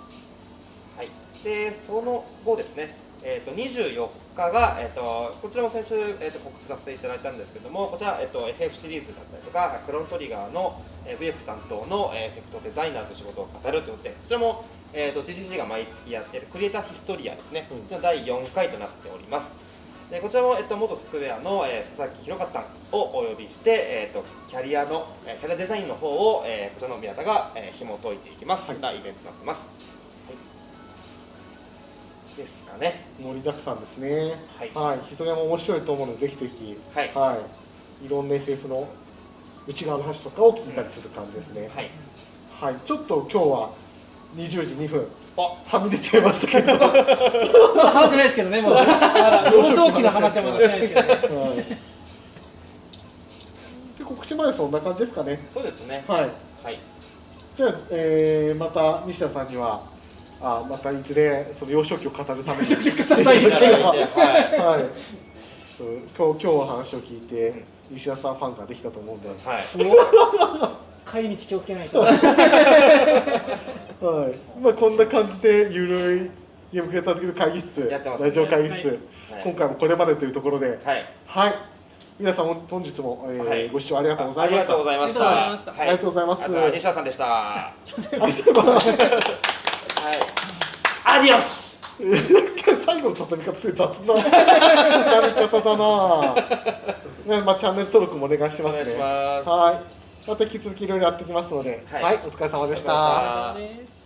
はい、でその後ですね、えー、と24日が、えー、とこちらも先週、えー、と告知させていただいたんですけどもこちら、えー、と FF シリーズだったりとかクロノトリガーの、えー VX 担当の、えーエフェクトデザイナーと仕事を語るということでこちらも、えー、と GCC が毎月やっているクリエイターヒストリアですね、うん。第4回となっております。でこちらも、えっと、元スクエアの、えー佐々木弘和さんをお呼びして、えー、とキャリアの、えーキャリアデザインの方を、えーこちらの宮田が、えー紐解いていきます、はい。イベントになってます、はい、ですかね。盛りだくさんですね。はい。はい、それも面白いと思うのでぜひぜひ。はい。はい、いろんな FF の内側の話とかを聞いたりする感じですね、はい。はい、ちょっと今日は20時2分。あ。はみ出ちゃいましたけど、話ないですけどねもう。まだ。幼少期の話はまだないですけどね。い、で告知までそんな感じですかね。そうですね。はい。はい。じゃあ、えーまた西田さんにはあまたいずれその幼少期を語るために。語りたい来ていただければはい。今日今日の話を聞いて西田さんファンができたと思うんで、はい。すごい帰り道気をつけないと。はい。まあ、こんな感じでゆるいゲームクリエイターズギルド会議室、ね。ラジオ会議室、はい。今回もこれまでというところで、はい。はい、皆さん本本日も、えーはい。ご視聴ありがとうございました。ありがとうございました。ありがとうございました。はありがとうございます。ありがとうござい。ます西田さんでしたはいアディオス最後の畳み方すごい雑な畳み方だな。ねまあチャンネル登録もお願いしますね。お願いしますはい。また引き続きいろいろやっていきますので、はいはい、お疲れ様でした。